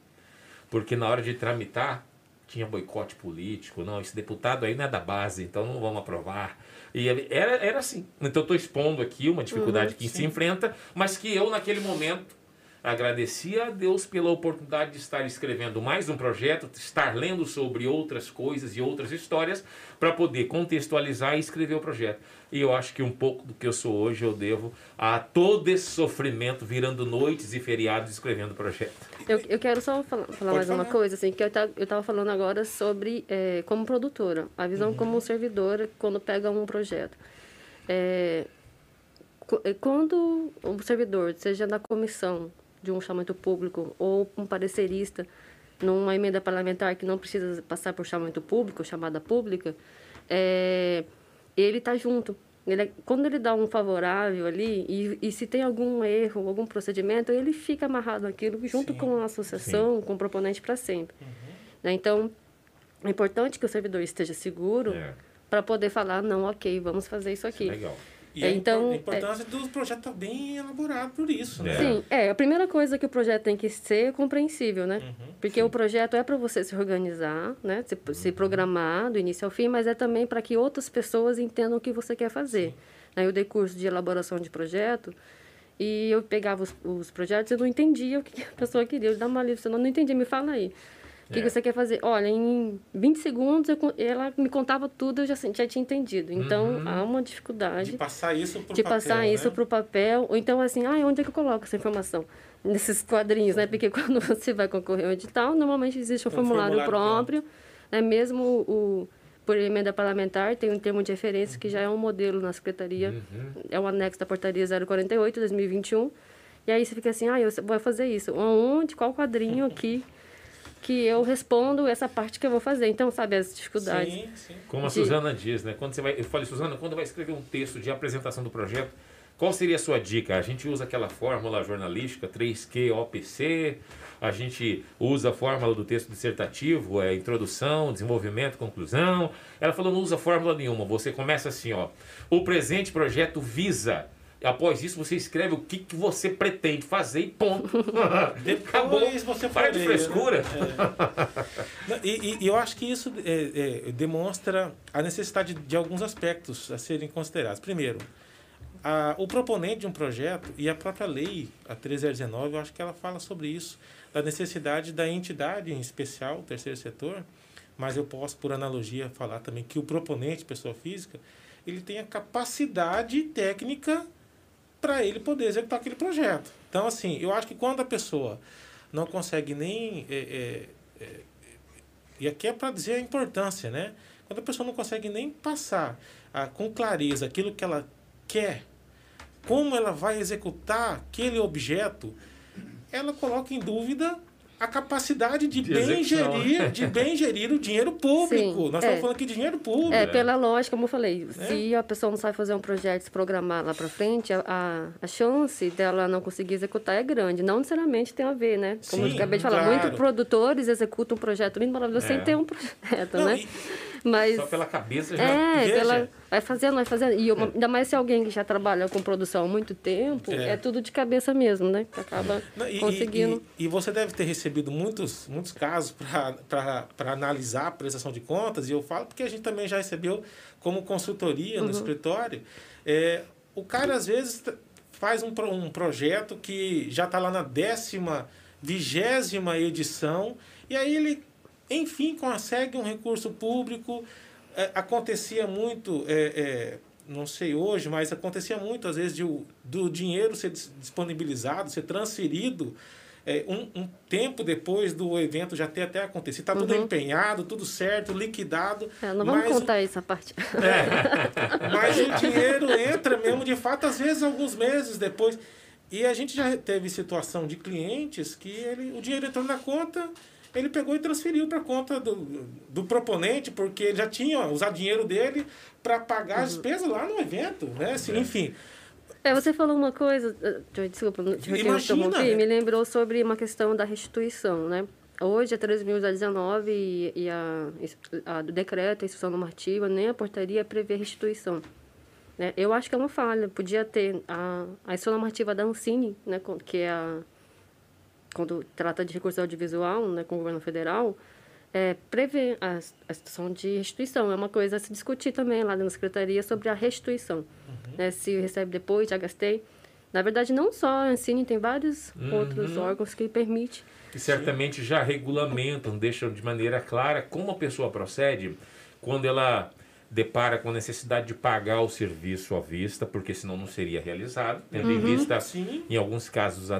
Porque na hora de tramitar, tinha boicote político. Não, esse deputado aí não é da base, então não vamos aprovar. E ele- era, era assim. Então estou expondo aqui uma dificuldade que se enfrenta, mas que eu, naquele momento, agradecia a Deus pela oportunidade de estar escrevendo mais um projeto, estar lendo sobre outras coisas e outras histórias para poder contextualizar e escrever o projeto. E eu acho que um pouco do que eu sou hoje eu devo a todo esse sofrimento virando noites e feriados escrevendo o projeto. Eu, eu quero só falar, falar mais falar. uma coisa, assim, que eu estava falando agora sobre é, como produtora, a visão uhum. como servidora quando pega um projeto. É, quando o servidor, seja da comissão, de um chamamento público ou um parecerista numa emenda parlamentar que não precisa passar por chamamento público, chamada pública, é, ele está junto. Ele, é, quando ele dá um favorável ali, e, e, se tem algum erro, algum procedimento, ele fica amarrado naquilo junto sim, com a associação, sim. com o proponente para sempre. Uhum. Né? Então, é importante que o servidor esteja seguro é. para poder falar, não, ok, vamos fazer isso aqui. Isso é legal. E então, a importância é, do projeto estar tá bem elaborado por isso, né? Sim, é. A primeira coisa que o projeto tem que ser é compreensível, né? Uhum, Porque sim. o projeto é para você se organizar, né? Se, uhum. se programar do início ao fim, mas é também para que outras pessoas entendam o que você quer fazer. Aí eu dei curso de elaboração de projeto e eu pegava os, os projetos e não entendia o que a pessoa queria. Eu dava uma lista, eu não entendi, me fala aí. O que, é. que, você quer fazer? Olha, em 20 segundos eu, ela me contava tudo, eu já, já tinha entendido. Então, uhum. há uma dificuldade. De passar isso para o papel. De passar né? isso para o papel. Ou então, assim, ah, onde é que eu coloco essa informação? Nesses quadrinhos, né? Porque quando você vai concorrer ao edital, normalmente existe um, um formulário, formulário, próprio. Né? Mesmo o, por emenda parlamentar, tem um termo de referência que já é um modelo na secretaria. Uhum. É o anexo da portaria 048, 2021. E aí você fica assim, ah, eu vou fazer isso. Onde? Qual quadrinho aqui? Que eu respondo essa parte que eu vou fazer. Então, sabe, as dificuldades. Sim, sim. Como a de... Suzana diz, né? Quando você vai. Eu falei, Suzana, quando vai escrever um texto de apresentação do projeto, qual seria a sua dica? A gente usa aquela fórmula jornalística 3Q OPC, a gente usa a fórmula do texto dissertativo, é introdução, desenvolvimento, conclusão. Ela falou, não usa fórmula nenhuma. Você começa assim, ó. O presente projeto visa Após isso, você escreve o que, que você pretende fazer e ponto. Depois Acabou. você Para de frescura. Né? É. E, e, eu acho que isso é, é, demonstra a necessidade de alguns aspectos a serem considerados. Primeiro, a, o proponente de um projeto e a própria lei, a 3019, eu acho que ela fala sobre isso, da necessidade da entidade, em especial, o terceiro setor, mas eu posso, por analogia, falar também que o proponente, pessoa física, ele tem a capacidade técnica para ele poder executar aquele projeto. Então, assim, eu acho que quando a pessoa não consegue nem. É, é, é, e aqui é para dizer a importância, né? Quando a pessoa não consegue nem passar a, com clareza aquilo que ela quer, como ela vai executar aquele objeto, ela coloca em dúvida a capacidade de, de bem gerir, de bem gerir o dinheiro público. Sim, Nós é. estamos falando aqui de dinheiro público. É, pela lógica, como eu falei, é. se a pessoa não sabe fazer um projeto, se programar lá para frente, a, a chance dela não conseguir executar é grande. Não necessariamente tem a ver, né? Como Sim, eu acabei de falar, claro. muitos produtores executam um projeto lindo, maravilhoso, é. sem ter um projeto, não, né? E mas, Só pela cabeça já. É, pela, vai fazendo, vai fazendo. E uma, é. ainda mais se alguém que já trabalha com produção há muito tempo, é, é tudo de cabeça mesmo, né? Que acaba Não, e, conseguindo. E, e, você deve ter recebido muitos, muitos casos para analisar a prestação de contas, e eu falo porque a gente também já recebeu como consultoria no uhum. escritório. É, o cara, às vezes, faz um, um projeto que já está lá na décima, vigésima edição, e aí ele enfim, consegue um recurso público. É, acontecia muito, é, é, não sei hoje, mas acontecia muito, às vezes, de, do dinheiro ser disponibilizado, ser transferido é, um, um, tempo depois do evento já ter até acontecido. Está tudo uhum. empenhado, tudo certo, liquidado. É, não vamos contar o... essa parte. É, mas o dinheiro entra mesmo, de fato, às vezes, alguns meses depois. E a gente já teve situação de clientes que ele, o dinheiro entrou na conta ele pegou e transferiu para a conta do, do proponente, porque ele já tinha usado dinheiro dele para pagar as uhum. despesas lá no evento, né? Assim, é. Enfim. É, você falou uma coisa, eh, desculpa, te interrompi, me lembrou sobre uma questão da restituição, né? Hoje, a 3.019 e, e a, a, do decreto, a instrução normativa, nem a portaria prevê restituição. Né? Eu acho que é uma falha. Podia ter a, a instrução normativa da Ancine, né, que é a quando trata de recurso audiovisual né, com o governo federal, é, prevê a, a situação de restituição. É uma coisa a se discutir também lá na secretaria sobre a restituição. Uhum. Né, se recebe depois, já gastei. Na verdade, não só a Ancine, tem vários uhum. outros órgãos que permitem. Que certamente já regulamentam, deixam de maneira clara como a pessoa procede quando ela depara com a necessidade de pagar o serviço à vista, porque senão não seria realizado, tendo uhum. em vista, Sim. em alguns casos, a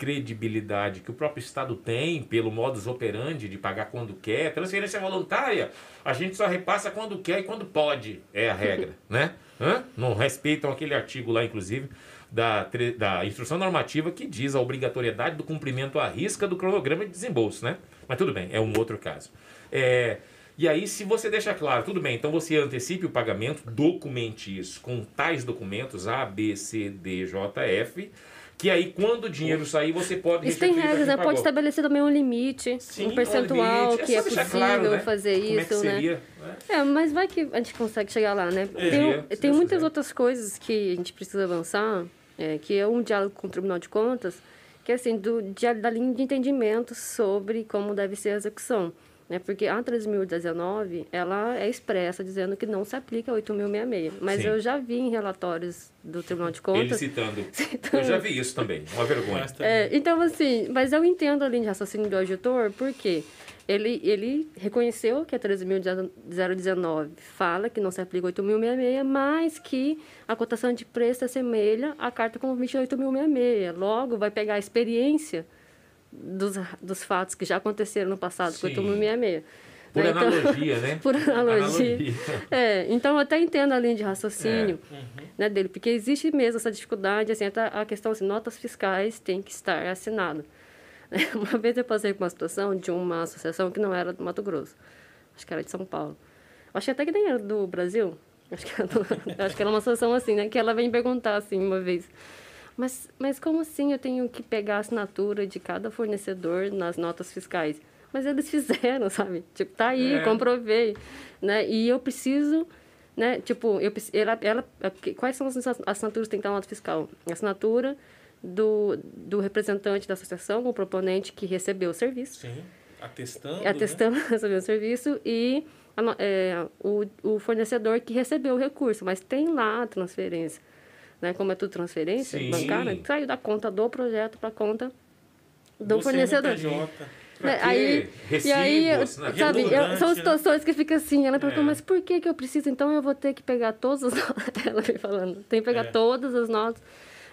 descredibilidade que o próprio Estado tem pelo modus operandi de pagar quando quer. Transferência voluntária, a gente só repassa quando quer e quando pode, é a regra, né? Hã? Não respeitam aquele artigo lá, inclusive, da, da instrução normativa que diz a obrigatoriedade do cumprimento à risca do cronograma de desembolso, né? Mas tudo bem, é um outro caso. É, e aí, se você deixa claro, tudo bem, então você antecipe o pagamento, documente isso com tais documentos A, B, C, D, J, F. Que aí, quando o dinheiro sair, você pode Isso tem regras, né? Pode estabelecer também um limite, Sim, um percentual um limite. que é, é possível claro, né? fazer Como isso, é seria, né? É, mas vai que a gente consegue chegar lá, né? É, tem, tem muitas quiser. outras coisas que a gente precisa avançar, é, que é um diálogo com o Tribunal de Contas, que é assim, do, da linha de entendimento sobre como deve ser a execução né? Porque a 3.019, ela é expressa dizendo que não se aplica a 8.066. Mas Sim. eu já vi em relatórios do Tribunal de Contas... Ele citando. citando. Eu já vi isso também, uma vergonha. É, então, assim, mas eu entendo a linha de raciocínio do auditor, porque ele, ele reconheceu que a 13.019 fala que não se aplica 8.066, mas que a cotação de preço assemelha à carta com 28.066. Logo, vai pegar a experiência dos, dos fatos que já aconteceram no passado Sim. com o túmulo 66. Por né? analogia, então, né? Por analogia. analogia. É, então, eu até entendo a linha de raciocínio é. uhum. né, dele, porque existe mesmo essa dificuldade, assim, a questão assim, notas fiscais têm que estar assinado. Uma vez eu passei por uma situação de uma associação que não era do Mato Grosso, acho que era de São Paulo. Acho que até que nem era do Brasil, acho que era, do, acho que era uma associação assim, né, que ela vem perguntar, assim, uma vez, mas, mas como assim eu tenho que pegar a assinatura de cada fornecedor nas notas fiscais? Mas eles fizeram, sabe? Tipo, tá aí, é. comprovei, né? E eu preciso, né? Tipo, eu, ela, ela, quais são as assinaturas que tem que estar na nota fiscal? assinatura do, do representante da associação, o proponente que recebeu o serviço. Sim, atestando, Atestando né? recebeu o serviço e a, é, o, o fornecedor que recebeu o recurso, mas tem lá a transferência né? Como é tudo transferência Sim. bancária, saiu da conta do projeto para a conta do Você fornecedor. É, aí, recibos, e aí, né? sabe, eu, são né? situações né? que fica assim, ela pergunta, é. mas por que que eu preciso? Então eu vou ter que pegar todas as ela vem falando, tem que pegar é. todas as notas.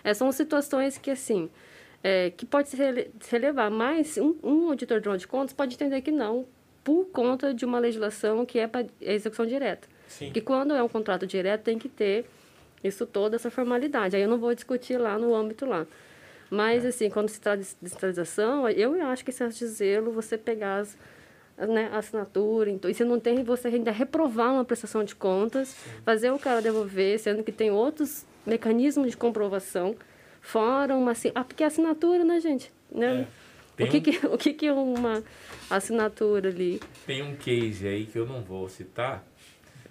É, são situações que, assim, é, que pode se, rele se relevar, mas um, um auditor de de contas pode entender que não, por conta de uma legislação que é para execução direta. Sim. Que quando é um contrato direto tem que ter isso toda essa formalidade. Aí eu não vou discutir lá no âmbito lá. Mas, é. assim, quando se trata de descentralização, eu acho que excesso de zelo, você pegar as, né, a assinatura, então, e se não tem, você ainda reprovar uma prestação de contas, Sim. fazer o cara devolver, sendo que tem outros mecanismos de comprovação, fora uma... Ah, porque a assinatura, né, gente? Né? É. O, que, que, o que, que é uma assinatura ali? Tem um case aí que eu não vou citar,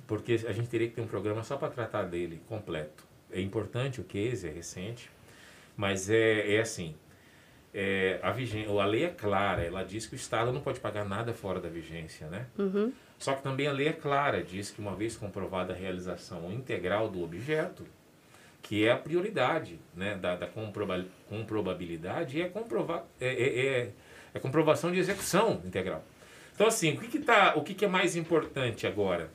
porque a gente teria que ter um programa só para tratar dele completo. É importante o case, é recente, mas é, é assim, é, a, vigência, a lei é clara, ela diz que o Estado não pode pagar nada fora da vigência, né? Uhum. Só que também a lei é clara, diz que uma vez comprovada a realização integral do objeto, que é a prioridade né, da, da comproba, comprobabilidade, é, comprovar, é, é, é, é comprovação de execução integral. Então, assim, o que, que, tá, o que, que é mais importante agora?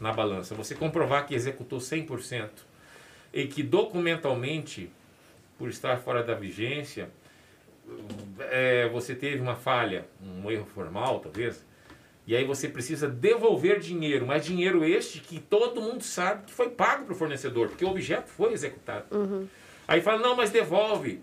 Na balança, você comprovar que executou 100% e que documentalmente, por estar fora da vigência, é, você teve uma falha, um erro formal talvez, e aí você precisa devolver dinheiro, mas dinheiro este que todo mundo sabe que foi pago para o fornecedor, porque o objeto foi executado. Uhum. Aí fala, não, mas devolve.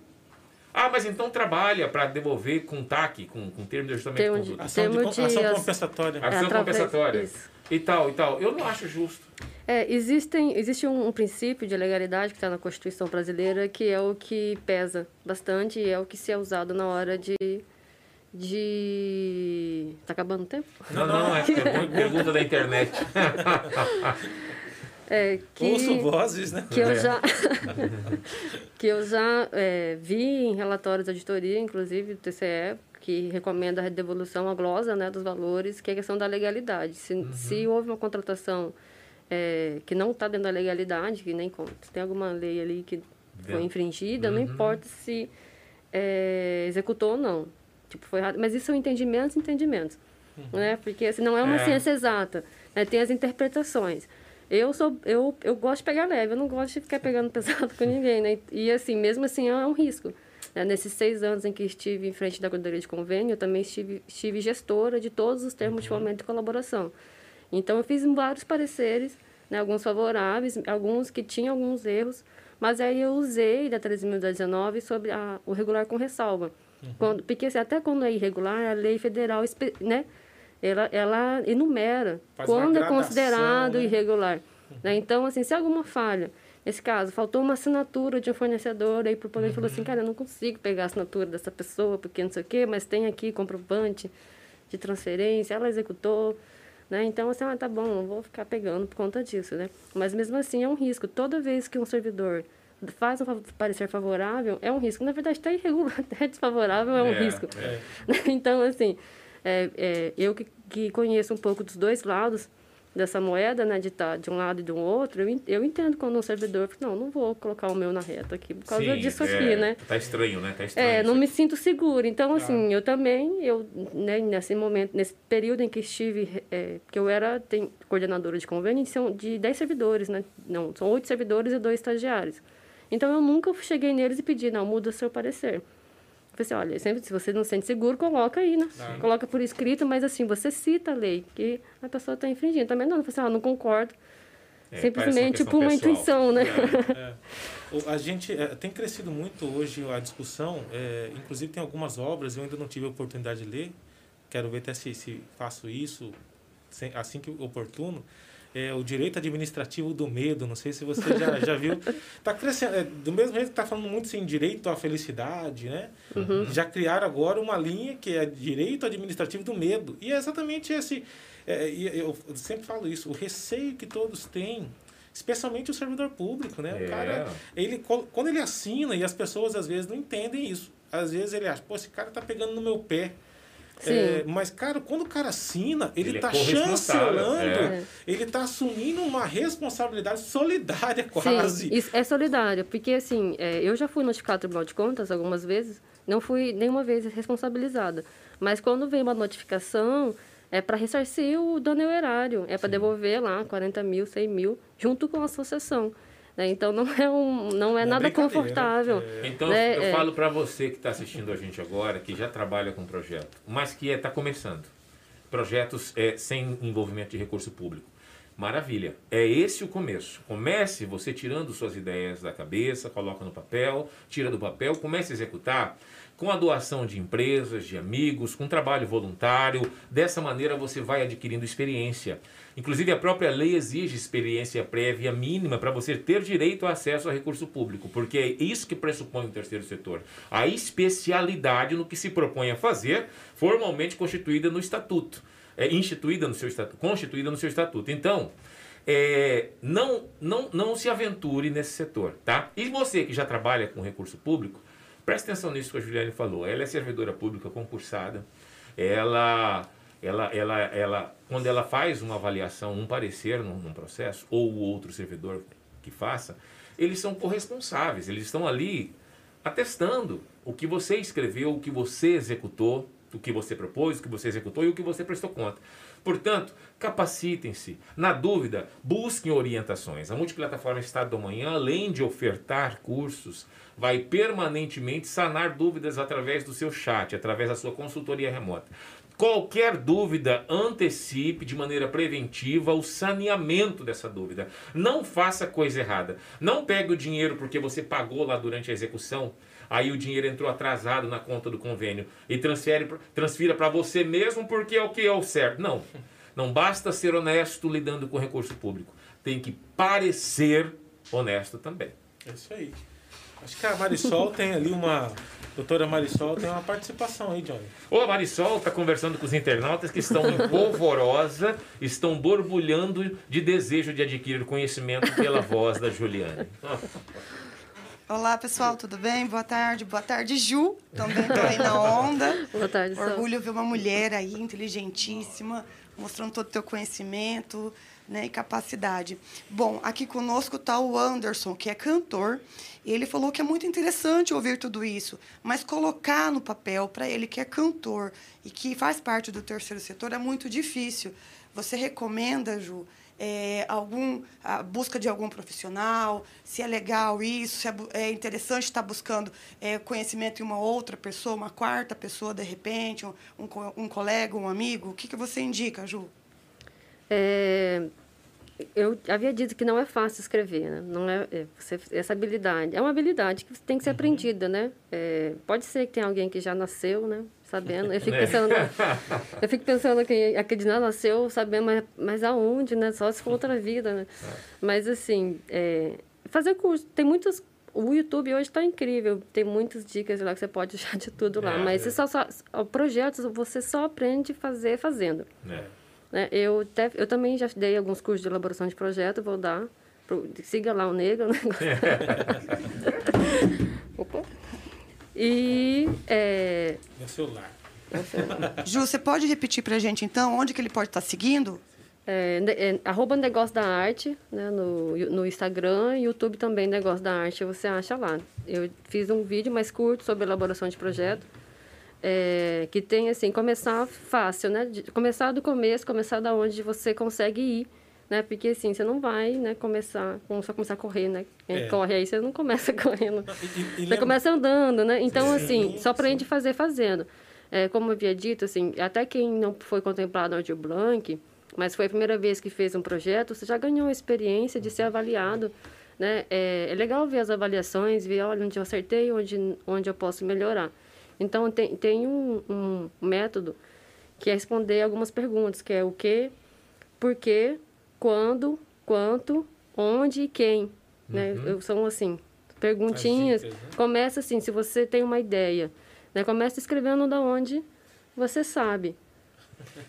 Ah, mas então trabalha para devolver com TAC, com, com termo de ajustamento. Termo de, ação, de, de, ação compensatória. Ação é, compensatória. Isso e tal e tal. Eu não acho justo. É, existem, existe um, um princípio de legalidade que está na Constituição brasileira que é o que pesa bastante e é o que se é usado na hora de de. Tá acabando o tempo? Não, não, é pergunta da internet. É, que, Ouço vozes, né? Que eu é. já, que eu já é, vi em relatórios de auditoria, inclusive do TCE, que recomenda a devolução à glosa né, dos valores, que é a questão da legalidade. Se, uhum. se houve uma contratação é, que não está dentro da legalidade, que nem conta, tem alguma lei ali que foi infringida, uhum. não importa se é, executou ou não. Tipo, foi errado. Mas isso são entendimentos entendimentos. Uhum. Né? Porque assim, não é uma é. ciência exata. Né? Tem as interpretações. Eu sou eu, eu gosto de pegar leve, eu não gosto de ficar pegando pesado com ninguém, né? E assim, mesmo assim, é um risco. Né? Nesses seis anos em que estive em frente da Coordenadoria de Convênio, eu também estive, estive gestora de todos os termos uhum. de fomento e colaboração. Então, eu fiz vários pareceres, né? alguns favoráveis, alguns que tinham alguns erros, mas aí eu usei da 13.019 sobre a, o regular com ressalva. Uhum. Quando, porque assim, até quando é irregular, a lei federal, né? ela, ela enumera Faz quando é considerado né? irregular. Uhum. Né? Então, assim, se alguma falha, nesse caso, faltou uma assinatura de um fornecedor, aí o proponente uhum. falou assim, uhum. cara, eu não consigo pegar a assinatura dessa pessoa, porque não sei o quê, mas tem aqui comprovante de transferência, ela executou, né? Então, assim, ah, tá bom, não vou ficar pegando por conta disso, né? Mas mesmo assim é um risco. Toda vez que um servidor faz um parecer favorável, é um risco. Na verdade, está irregular, até desfavorável é um é, risco. É. Então, assim, é, é, eu que, que conheço um pouco dos dois lados dessa moeda, né, de estar tá de um lado e do outro, eu, eu entendo quando um servidor fala, não, não vou colocar o meu na reta aqui por causa Sim, disso é, aqui, né? Tá estranho, né? Tá estranho. É, não me sinto seguro. Então, assim, eu também, eu, né, nesse momento, nesse período em que estive, é, que eu era tem, coordenadora de convênio, são de 10 servidores, né? Não, são oito servidores e dois estagiários. Então, eu nunca cheguei neles e pedi, não, muda seu parecer. Falei assim, olha, sempre, se você não se sente seguro, coloca aí, né? Sim. Coloca por escrito, mas assim, você cita a lei, que a pessoa está infringindo. Também não, eu falei assim, ah, não concordo. É, Simplesmente por uma pessoal. intuição, né? É, é. A gente é, tem crescido muito hoje a discussão, é, inclusive tem algumas obras, eu ainda não tive a oportunidade de ler, quero ver até se, se faço isso assim que oportuno, é, o direito administrativo do medo, não sei se você já, já viu. Está crescendo, é, do mesmo jeito que está falando muito sem direito à felicidade, né? Uhum. Já criaram agora uma linha que é direito administrativo do medo. E é exatamente esse, é, eu sempre falo isso, o receio que todos têm especialmente o servidor público, né? É. O cara, ele, quando ele assina, e as pessoas às vezes não entendem isso, às vezes ele acha, pô, esse cara tá pegando no meu pé. É, mas, cara, quando o cara assina, ele, está é chancelando, é. ele está assumindo uma responsabilidade solidária quase. Sim, isso é solidária, porque assim, é, eu já fui notificado no Tribunal de Contas algumas vezes, não fui nenhuma vez responsabilizada. Mas quando vem uma notificação, é para ressarcir o dano erário, é para devolver lá 40 mil, 100 mil, junto com a associação. Né? Então não é, um, não é não nada confortável. É. Então né? eu é. falo para você que está assistindo a gente agora, que já trabalha com projeto, mas que está é, começando. Projetos é, sem envolvimento de recurso público. Maravilha. É esse o começo. Comece você tirando suas ideias da cabeça, coloca no papel, tira do papel, comece a executar com a doação de empresas, de amigos, com trabalho voluntário. Dessa maneira você vai adquirindo experiência. Inclusive, a própria lei exige experiência prévia mínima para você ter direito a acesso a recurso público, porque é isso que pressupõe o terceiro setor. A especialidade no que se propõe a fazer, formalmente constituída no estatuto, é, instituída no seu estatuto, constituída no seu estatuto. Então, é, não, não, não se aventure nesse setor, tá? E você que já trabalha com recurso público, Presta atenção nisso que a Juliane falou. Ela é servidora pública concursada. Ela, ela, ela, ela, quando ela faz uma avaliação, um parecer num, num processo, ou o outro servidor que faça, eles são corresponsáveis. Eles estão ali atestando o que você escreveu, o que você executou, o que você propôs, o que você executou e o que você prestou conta. Portanto, capacitem-se. Na dúvida, busquem orientações. A multiplataforma Estado do Manhã, além de ofertar cursos, vai permanentemente sanar dúvidas através do seu chat, através da sua consultoria remota. Qualquer dúvida, antecipe de maneira preventiva o saneamento dessa dúvida. Não faça coisa errada. Não pegue o dinheiro porque você pagou lá durante a execução aí o dinheiro entrou atrasado na conta do convênio e transfere, transfira para você mesmo porque é o que é o certo. Não. Não basta ser honesto lidando com recurso público. Tem que parecer honesto também. É isso aí. Acho que a Marisol tem ali uma. Doutora Marisol tem uma participação aí, Johnny. Ô, a Marisol está conversando com os internautas que estão em polvorosa, estão borbulhando de desejo de adquirir conhecimento pela voz da Juliane. Olá, pessoal, tudo bem? Boa tarde. Boa tarde, Ju. Também estou aí na onda. Boa tarde, Orgulho ver uma mulher aí inteligentíssima, mostrando todo o teu conhecimento, né, e capacidade. Bom, aqui conosco está o Anderson, que é cantor, e ele falou que é muito interessante ouvir tudo isso, mas colocar no papel para ele que é cantor e que faz parte do terceiro setor é muito difícil. Você recomenda, Ju, é, algum a busca de algum profissional, se é legal isso, se é, é interessante estar buscando é, conhecimento em uma outra pessoa, uma quarta pessoa de repente, um, um, um colega, um amigo, o que, que você indica, Ju? É, eu havia dito que não é fácil escrever, né? Não é, é você, essa habilidade é uma habilidade que tem que ser uhum. aprendida, né? É, pode ser que tenha alguém que já nasceu, né? Sabendo. Eu fico é. pensando, eu fico pensando que aquele já nasceu sabendo, mas, mas aonde, né? Só se for outra vida, né? É. Mas assim, é, fazer curso, tem muitos o YouTube hoje está incrível, tem muitas dicas lá que você pode achar de tudo lá, é, mas é. Só, só, projetos você só aprende a fazer fazendo. É. Né? Eu, te, eu também já dei alguns cursos de elaboração de projeto, vou dar. Pro, siga lá o Negro. Né? Opa. E. É... Meu celular. Ju, você pode repetir para a gente, então, onde que ele pode estar tá seguindo? É, é, arroba Negócio da Arte, né, no, no Instagram, YouTube também Negócio da Arte, você acha lá. Eu fiz um vídeo mais curto sobre elaboração de projeto é, que tem assim começar fácil, né? De, começar do começo, começar da onde você consegue ir, né? Porque assim você não vai, né? Começar, só começar a correr, né? É. Corre aí você não começa correndo, e, e você lembra... começa andando, né? Então sim, assim só aprende a fazer fazendo. É, como eu havia dito, assim, até quem não foi contemplado no Audio Blanc, mas foi a primeira vez que fez um projeto, você já ganhou a experiência de ser avaliado. Né? É, é legal ver as avaliações, ver olha, onde eu acertei, onde, onde eu posso melhorar. Então, tem, tem um, um método que é responder algumas perguntas, que é o que, por quê, quando, quanto, onde e quem. Né? Uhum. Né? São, assim, perguntinhas. Dicas, né? Começa assim, se você tem uma ideia, né? começa escrevendo da onde você sabe.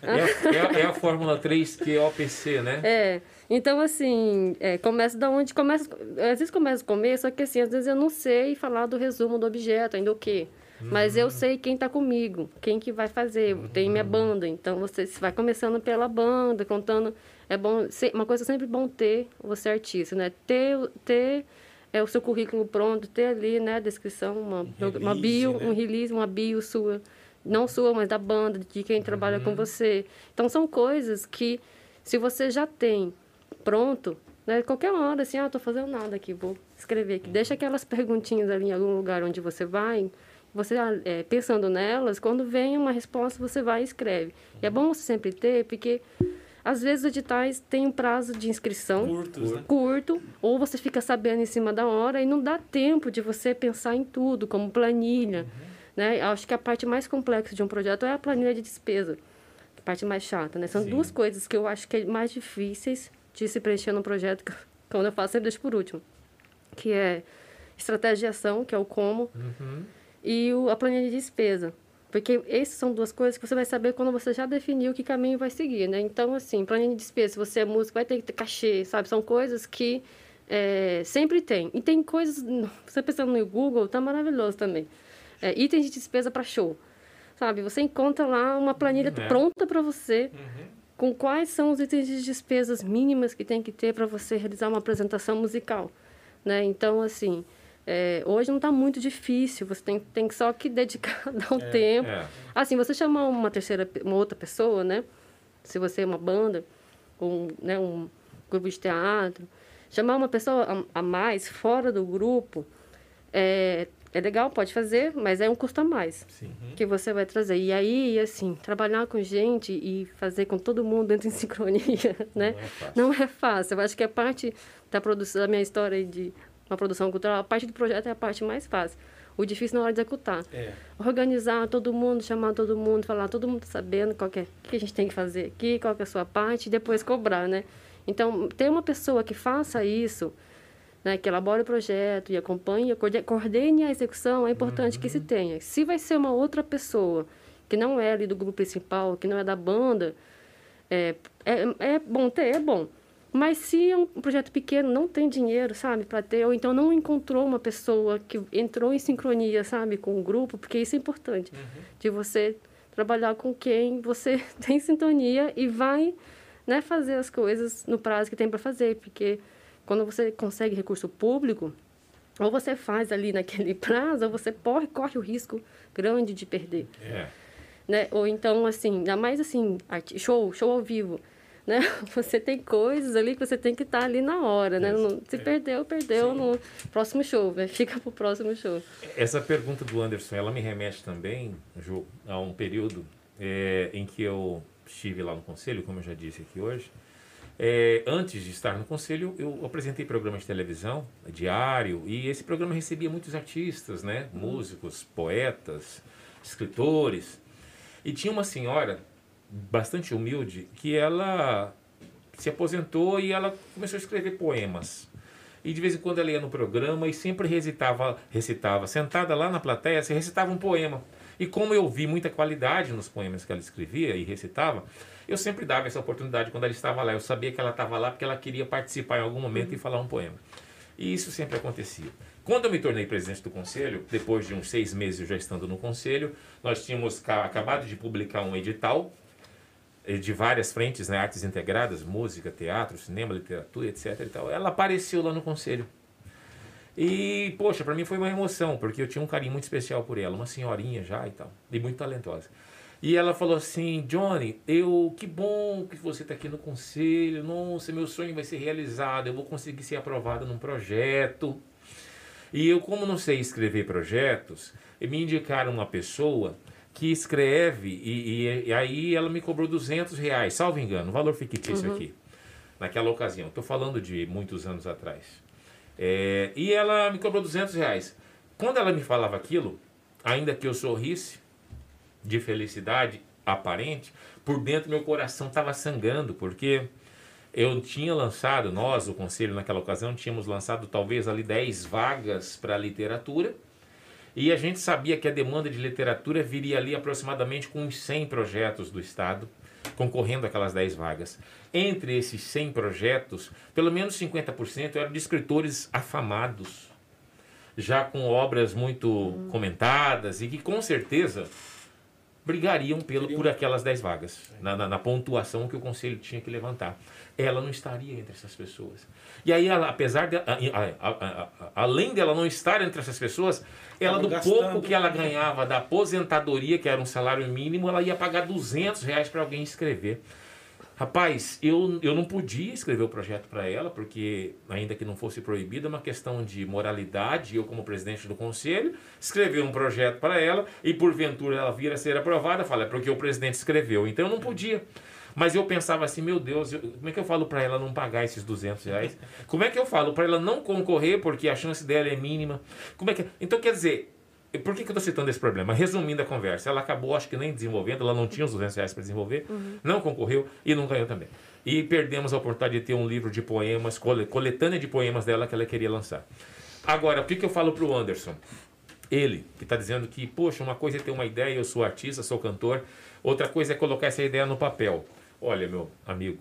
É a, é, é a fórmula 3 QOPC, né? É. Então, assim, é, começa da onde começa. Às vezes começa o começo, só que assim, às vezes eu não sei falar do resumo do objeto, ainda o quê. Mas eu sei quem está comigo, quem que vai fazer. Tem minha banda, então você vai começando pela banda, contando. É bom, uma coisa sempre bom ter você artista, né? Ter, ter é o seu currículo pronto, ter ali, né, a descrição, uma, release, uma bio, né? um release, uma bio sua, não sua, mas da banda, de quem trabalha com uhum. você. Então são coisas que se você já tem pronto, né, qualquer hora assim, ah, tô fazendo nada aqui, vou escrever aqui. Deixa aquelas perguntinhas ali em algum lugar onde você vai, você é, pensando nelas, quando vem uma resposta, você vai e escreve. E é bom você sempre ter, porque às vezes os editais têm um prazo de inscrição Curtos, né? curto, ou você fica sabendo em cima da hora e não dá tempo de você pensar em tudo, como planilha. Uhum. Né? Acho que a parte mais complexa de um projeto é a planilha de despesa, a parte mais chata. Né? São Sim. duas coisas que eu acho que é mais difíceis de se preencher num projeto, que quando eu faço, sempre deixo por último, que é estratégia de ação, que é o como, uhum e o, a planilha de despesa. Porque essas são duas coisas que você vai saber quando você já definiu que caminho vai seguir, né? Então, assim, planilha de despesa, se você é músico, vai ter que ter cachê, sabe? São coisas que é, sempre tem. E tem coisas, você pensando no Google, tá maravilhoso também. É, itens de despesa para show, sabe? Você encontra lá uma planilha é. pronta para você, uhum. com quais são os itens de despesas mínimas que tem que ter para você realizar uma apresentação musical, né? Então, assim... É, hoje não está muito difícil, você tem, tem só que dedicar, dar um é, tempo. É. Assim, você chamar uma terceira, uma outra pessoa, né? Se você é uma banda, ou né, um grupo de teatro, chamar uma pessoa a, a mais fora do grupo é, é legal, pode fazer, mas é um custo a mais Sim. que você vai trazer. E aí, assim, trabalhar com gente e fazer com todo mundo dentro em sincronia, né? Não é fácil. Não é fácil. Eu acho que a parte da produção da minha história de uma produção cultural, a parte do projeto é a parte mais fácil. O difícil na hora de executar. É. Organizar todo mundo, chamar todo mundo, falar todo mundo sabendo qual é, o que a gente tem que fazer aqui, qual é a sua parte, e depois cobrar, né? Então, ter uma pessoa que faça isso, né, que elabore o projeto e acompanhe, coordene a execução, é importante uhum. que se tenha. Se vai ser uma outra pessoa, que não é ali do grupo principal, que não é da banda, é, é, é bom ter, é bom. Mas se é um projeto pequeno, não tem dinheiro, sabe, para ter, ou então não encontrou uma pessoa que entrou em sincronia, sabe, com o grupo, porque isso é importante, uhum. de você trabalhar com quem você tem sintonia e vai né, fazer as coisas no prazo que tem para fazer, porque quando você consegue recurso público, ou você faz ali naquele prazo, ou você corre, corre o risco grande de perder. É. Né? Ou então, assim, ainda mais assim, show, show ao vivo. Né? Você tem coisas ali que você tem que estar ali na hora, né? Não, se é. perdeu, perdeu Sim. no próximo show, né? fica para o próximo show. Essa pergunta do Anderson, ela me remete também, Ju, a um período é, em que eu estive lá no conselho, como eu já disse aqui hoje, é, antes de estar no conselho, eu apresentei programa de televisão, diário, e esse programa recebia muitos artistas, né? Músicos, poetas, escritores. E tinha uma senhora, bastante humilde, que ela se aposentou e ela começou a escrever poemas. E de vez em quando ela ia no programa e sempre recitava, recitava sentada lá na plateia, se recitava um poema. E como eu vi muita qualidade nos poemas que ela escrevia e recitava, eu sempre dava essa oportunidade quando ela estava lá. Eu sabia que ela estava lá porque ela queria participar em algum momento uhum. e falar um poema. E isso sempre acontecia. Quando eu me tornei presidente do conselho, depois de uns seis meses já estando no conselho, nós tínhamos acabado de publicar um edital de várias frentes, né, artes integradas, música, teatro, cinema, literatura, etc. E tal. Ela apareceu lá no conselho. E, poxa, para mim foi uma emoção, porque eu tinha um carinho muito especial por ela, uma senhorinha já e tal, e muito talentosa. E ela falou assim: Johnny, eu que bom que você está aqui no conselho. Nossa, meu sonho vai ser realizado. Eu vou conseguir ser aprovada num projeto. E eu, como não sei escrever projetos, me indicaram uma pessoa que escreve e, e, e aí ela me cobrou 200 reais, salvo engano, valor fictício uhum. aqui, naquela ocasião. Estou falando de muitos anos atrás. É, e ela me cobrou 200 reais. Quando ela me falava aquilo, ainda que eu sorrisse, de felicidade aparente, por dentro meu coração estava sangrando, porque eu tinha lançado, nós, o conselho naquela ocasião, tínhamos lançado talvez ali 10 vagas para literatura, e a gente sabia que a demanda de literatura viria ali aproximadamente com uns 100 projetos do Estado, concorrendo aquelas 10 vagas. Entre esses 100 projetos, pelo menos 50% eram de escritores afamados, já com obras muito hum. comentadas e que com certeza brigariam pelo, por aquelas 10 vagas, na, na, na, pontuação que o conselho tinha que levantar. Ela não estaria entre essas pessoas. E aí, ela, apesar de. A, a, a, além dela não estar entre essas pessoas, ela, do gastando. pouco que ela ganhava da aposentadoria, que era um salário mínimo, ela ia pagar 200 reais para alguém escrever. Rapaz, eu, eu não podia escrever o projeto para ela, porque, ainda que não fosse proibido, é uma questão de moralidade. Eu, como presidente do conselho, escrevi um projeto para ela e, porventura, ela vir a ser aprovada. Fala, é porque o presidente escreveu. Então, eu não podia. Mas eu pensava assim, meu Deus, eu, como é que eu falo para ela não pagar esses 200 reais? Como é que eu falo para ela não concorrer, porque a chance dela é mínima? Como é que... Então, quer dizer, por que, que eu estou citando esse problema? Resumindo a conversa, ela acabou, acho que nem desenvolvendo, ela não tinha os 200 reais para desenvolver, uhum. não concorreu e não ganhou também. E perdemos a oportunidade de ter um livro de poemas, coletânea de poemas dela que ela queria lançar. Agora, o que, que eu falo para o Anderson? Ele, que está dizendo que, poxa, uma coisa é ter uma ideia, eu sou artista, sou cantor, outra coisa é colocar essa ideia no papel. Olha, meu amigo,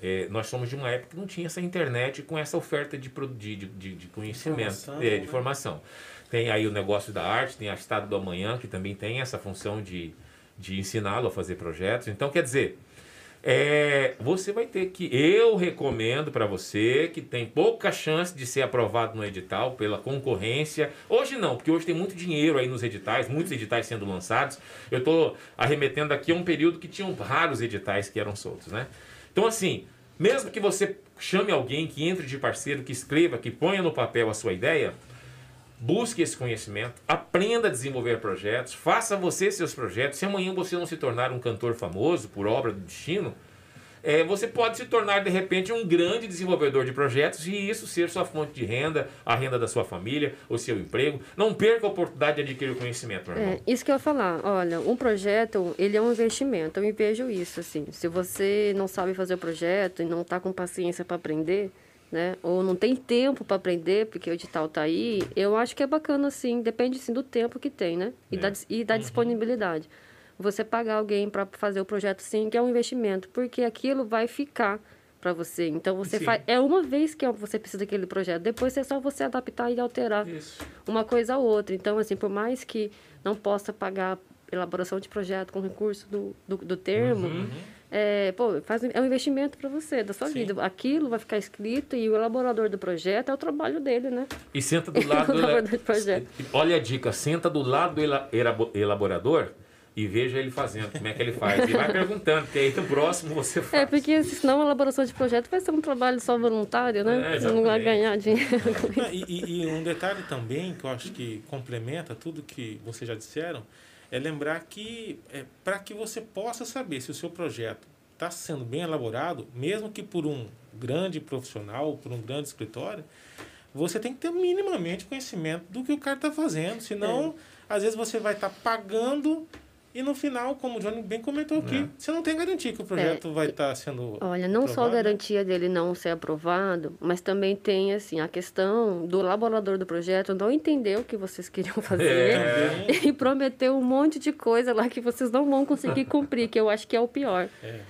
é, nós somos de uma época que não tinha essa internet com essa oferta de, de, de, de conhecimento, formação, é, de né? formação. Tem aí o negócio da arte, tem a Estado do Amanhã, que também tem essa função de, de ensiná-lo a fazer projetos. Então, quer dizer, é, você vai ter que. Eu recomendo para você que tem pouca chance de ser aprovado no edital pela concorrência. Hoje não, porque hoje tem muito dinheiro aí nos editais, muitos editais sendo lançados. Eu estou arremetendo aqui a um período que tinham raros editais que eram soltos, né? Então, assim, mesmo que você chame alguém que entre de parceiro, que escreva, que ponha no papel a sua ideia, Busque esse conhecimento, aprenda a desenvolver projetos, faça você seus projetos. Se amanhã você não se tornar um cantor famoso por obra do destino, é, você pode se tornar de repente um grande desenvolvedor de projetos e isso ser sua fonte de renda, a renda da sua família, o seu emprego. Não perca a oportunidade de adquirir o conhecimento, meu irmão. É, isso que eu ia falar. Olha, um projeto, ele é um investimento. Eu me vejo isso, assim. Se você não sabe fazer o projeto e não está com paciência para aprender, né? Ou não tem tempo para aprender porque o edital está aí, eu acho que é bacana sim, depende sim do tempo que tem, né? E é. da, e da uhum. disponibilidade. Você pagar alguém para fazer o projeto sim, que é um investimento, porque aquilo vai ficar para você. Então você sim. faz é uma vez que você precisa daquele projeto, depois é só você adaptar e alterar Isso. uma coisa a outra. Então assim, por mais que não possa pagar elaboração de projeto com recurso do, do, do termo, uhum. É, pô, faz, é um investimento para você, da sua Sim. vida. Aquilo vai ficar escrito e o elaborador do projeto é o trabalho dele, né? E senta do lado do, projeto. Olha a dica, senta do lado do elaborador e veja ele fazendo, como é que ele faz. E vai perguntando, porque aí no próximo você faz. É, porque senão a elaboração de projeto vai ser um trabalho só voluntário, né? É, não vai ganhar dinheiro. e, e, e, um detalhe também que eu acho que complementa tudo que vocês já disseram é lembrar que é, para que você possa saber se o seu projeto está sendo bem elaborado, mesmo que por um grande profissional, por um grande escritório, você tem que ter minimamente conhecimento do que o cara está fazendo, senão é. às vezes você vai estar tá pagando e no final, como o Johnny bem comentou aqui, é. você não tem garantia que o projeto é. vai estar tá sendo. Olha, não aprovado. só a garantia dele não ser aprovado, mas também tem assim a questão do elaborador do projeto não entender o que vocês queriam fazer é. e prometeu um monte de coisa lá que vocês não vão conseguir cumprir, que eu acho que é o pior. É.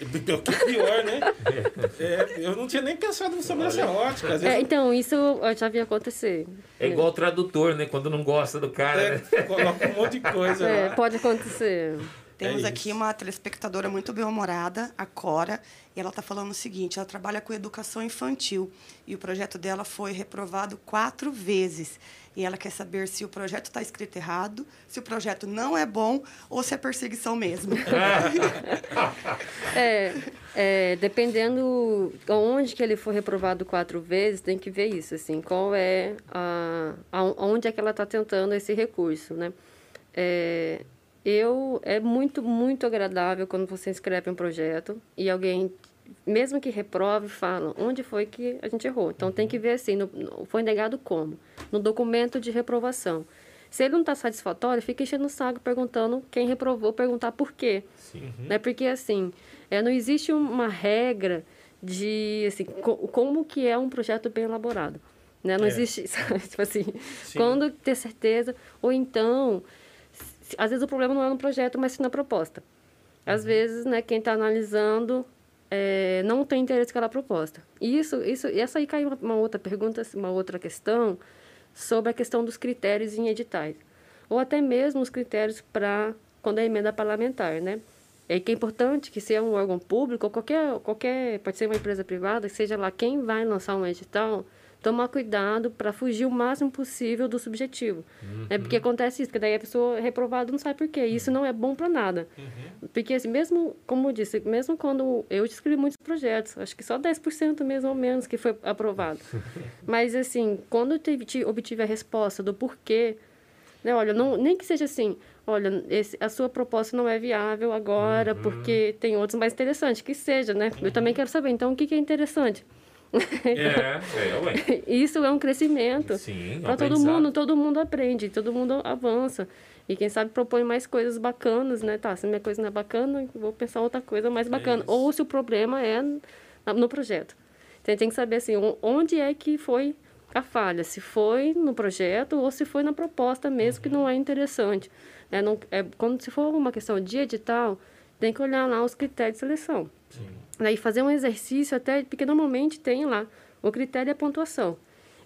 O que pior, né? É, eu não tinha nem pensado sobre essa ótica. É, então, isso eu já vi acontecer. É igual o tradutor, né? Quando não gosta do cara. É, né? Coloca um monte de coisa. É, pode acontecer. Temos é aqui uma telespectadora muito bem-humorada, a Cora, e ela está falando o seguinte: ela trabalha com educação infantil e o projeto dela foi reprovado quatro vezes. E ela quer saber se o projeto está escrito errado, se o projeto não é bom ou se é perseguição mesmo. é, é, dependendo onde que ele for reprovado quatro vezes, tem que ver isso, assim, qual é a, a onde é que ela está tentando esse recurso, né? É, eu é muito muito agradável quando você escreve um projeto e alguém mesmo que reprove fala onde foi que a gente errou então tem que ver assim no, no, foi negado como no documento de reprovação se ele não está satisfatório fica enchendo o saco perguntando quem reprovou perguntar por quê Sim. né porque assim é, não existe uma regra de assim co como que é um projeto bem elaborado né não é. existe sabe? tipo assim Sim. quando ter certeza ou então às vezes o problema não é no projeto, mas sim na proposta. Às uhum. vezes, né, quem está analisando é, não tem interesse naquela proposta. E isso, isso, essa aí cai uma, uma, outra pergunta, uma outra questão sobre a questão dos critérios em editais. Ou até mesmo os critérios para quando é emenda parlamentar, né? É que é importante que seja um órgão público, ou qualquer, qualquer, pode ser uma empresa privada, seja lá quem vai lançar um edital, tomar cuidado para fugir o máximo possível do subjetivo. Uhum. É porque acontece isso, porque daí a pessoa é reprovada não sabe por quê. E isso não é bom para nada. Uhum. Porque assim, mesmo, como eu disse, mesmo quando eu escrevi muitos projetos, acho que só 10% mesmo ou menos que foi aprovado. Mas assim, quando eu tive, obtive a resposta do porquê, né, olha, não, nem que seja assim, olha, esse, a sua proposta não é viável agora, uhum. porque tem outros mais interessantes, que seja, né? Eu também quero saber, então, o que, que é interessante? É, é, ué. Isso é um crescimento. Sim, Para todo mundo, todo mundo aprende, todo mundo avança. E quem sabe propõe mais coisas bacanas, né? Tá, se minha coisa não é bacana, vou pensar outra coisa mais bacana. É Ou se o problema é no projeto. Então, tem que saber assim, onde é que foi a falha, se foi no projeto ou se foi na proposta mesmo, uhum. que não é interessante. É, não, é, quando se for uma questão de edital, tem que olhar lá os critérios de seleção. Sim. Aí fazer um exercício até, porque normalmente tem lá o critério é a pontuação.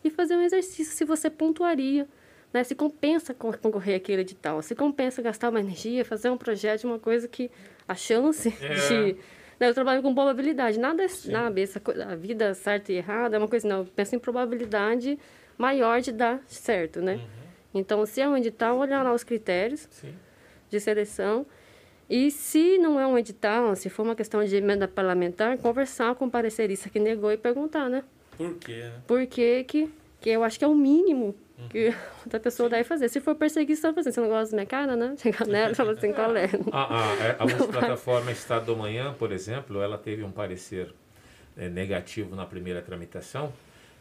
E fazer um exercício se você pontuaria, né? Se compensa concorrer aquele edital, se compensa gastar uma energia, fazer um projeto, uma coisa que a chance é. de... Né? Eu trabalho com probabilidade, nada é nada, essa a vida certa e errada é uma coisa, não, eu penso em probabilidade maior de dar certo, né? Uhum. Então, se é um edital, olhar lá os critérios Sim. de seleção e se não é um edital, se for uma questão de emenda parlamentar, conversar com o parecerista que negou e perguntar, né? Por quê? Né? Por quê que, que eu acho que é o mínimo que uhum. outra pessoa deve fazer. Se for perseguição, fazer. Você não gosta da minha cara, né? Chegar nela e falar assim, qual é? A, a, é, a plataforma Estado do Manhã, por exemplo, ela teve um parecer é, negativo na primeira tramitação.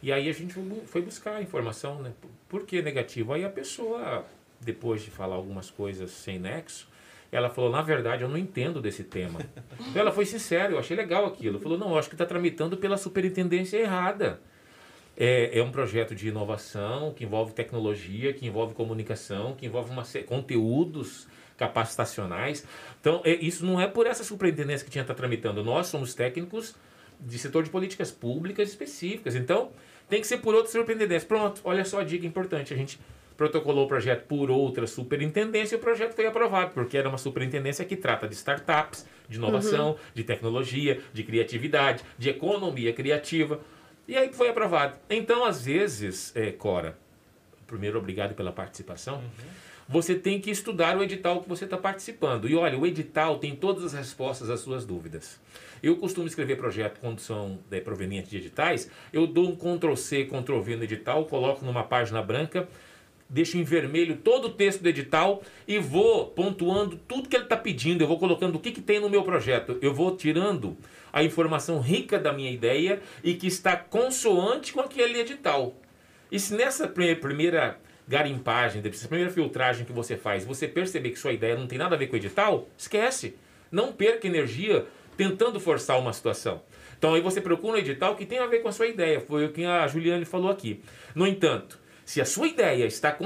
E aí a gente foi buscar a informação, né? Por que negativo? Aí a pessoa, depois de falar algumas coisas sem nexo, ela falou, na verdade, eu não entendo desse tema. Então ela foi sincera, eu achei legal aquilo. Falou, não, acho que está tramitando pela superintendência errada. É, é, um projeto de inovação que envolve tecnologia, que envolve comunicação, que envolve uma, conteúdos capacitacionais. Então, é, isso não é por essa superintendência que tinha estar tá tramitando. Nós somos técnicos de setor de políticas públicas específicas. Então, tem que ser por outra superintendência. Pronto, olha só a dica importante. A gente protocolou o projeto por outra superintendência e o projeto foi aprovado, porque era uma superintendência que trata de startups, de inovação, uhum. de tecnologia, de criatividade, de economia criativa. E aí foi aprovado. Então, às vezes, é, Cora, primeiro, obrigado pela participação. Uhum você tem que estudar o edital que você está participando. E olha, o edital tem todas as respostas às suas dúvidas. Eu costumo escrever projeto quando são é, provenientes de editais, eu dou um Ctrl-C, Ctrl-V no edital, coloco numa página branca, deixo em vermelho todo o texto do edital e vou pontuando tudo que ele está pedindo, eu vou colocando o que, que tem no meu projeto, eu vou tirando a informação rica da minha ideia e que está consoante com aquele edital. E se nessa primeira garimpagem, dessa primeira filtragem que você faz, você perceber que sua ideia não tem nada a ver com o edital, esquece. Não perca energia tentando forçar uma situação. Então aí você procura um edital que tem a ver com a sua ideia. Foi o que a Juliane falou aqui. No entanto, se a sua ideia está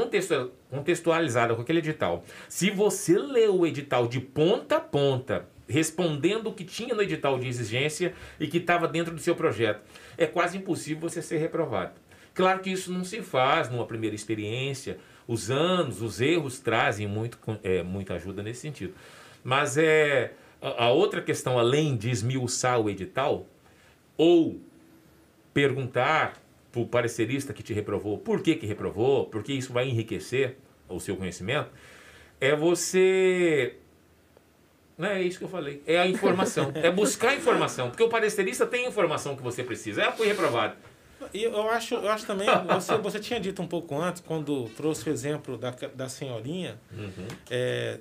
contextualizada com aquele edital, se você leu o edital de ponta a ponta, respondendo o que tinha no edital de exigência e que estava dentro do seu projeto, é quase impossível você ser reprovado. Claro que isso não se faz numa primeira experiência. Os anos, os erros trazem muito, é, muita ajuda nesse sentido. Mas é a, a outra questão, além de esmiuçar o edital, ou perguntar para o parecerista que te reprovou por que, que reprovou, porque isso vai enriquecer o seu conhecimento, é você. Não é isso que eu falei. É a informação. é buscar informação. Porque o parecerista tem a informação que você precisa. É, fui reprovado. E eu acho, eu acho também, você, você tinha dito um pouco antes, quando trouxe o exemplo da, da senhorinha, uhum. é,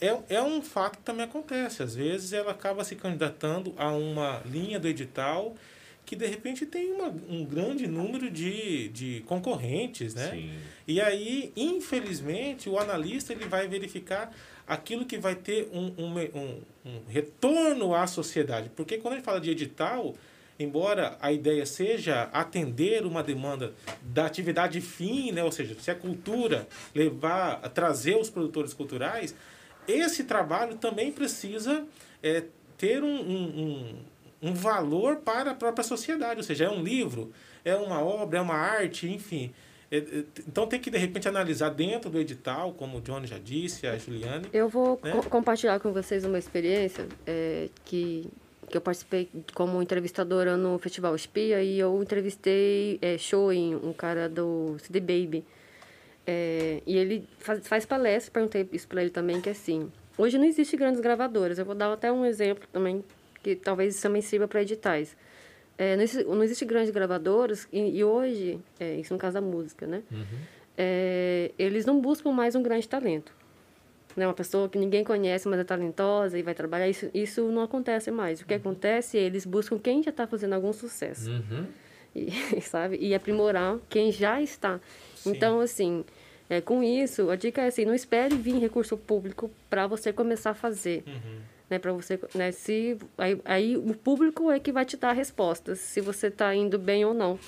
é, é um fato que também acontece. Às vezes ela acaba se candidatando a uma linha do edital que de repente tem uma, um grande número de, de concorrentes, né? Sim. E aí, infelizmente, o analista ele vai verificar aquilo que vai ter um, um, um, um retorno à sociedade. Porque quando ele fala de edital, embora a ideia seja atender uma demanda da atividade fim, né? ou seja, se a cultura levar, trazer os produtores culturais, esse trabalho também precisa é, ter um, um, um, valor para a própria sociedade, ou seja, é um livro, é uma obra, é uma arte, enfim. É, é, então tem que, de repente, analisar dentro do edital, como o Johnny já disse, a Juliane. Eu vou né? co compartilhar com vocês uma experiência é, que que eu participei como entrevistadora no Festival Espia e eu entrevistei é, Shoin, um cara do CD Baby. É, e ele faz, faz palestra, perguntei isso para ele também, que é assim, hoje não existe grandes gravadoras. Eu vou dar até um exemplo também, que talvez também sirva para editais. É, não, existe, não existe grandes gravadoras e, e hoje, é, isso no caso da música, né? Uhum. É, eles não buscam mais um grande talento né, uma pessoa que ninguém conhece, mas é talentosa e vai trabalhar, isso, isso não acontece mais. O que uhum. acontece é eles buscam quem já está fazendo algum sucesso. Uhum. E, sabe? E aprimorar quem já está. Sim. Então, assim, é, com isso, a dica é assim, não espere vir recurso público para você começar a fazer. Uhum. Né, para você, né, se aí, aí o público é que vai te dar respostas se você está indo bem ou não.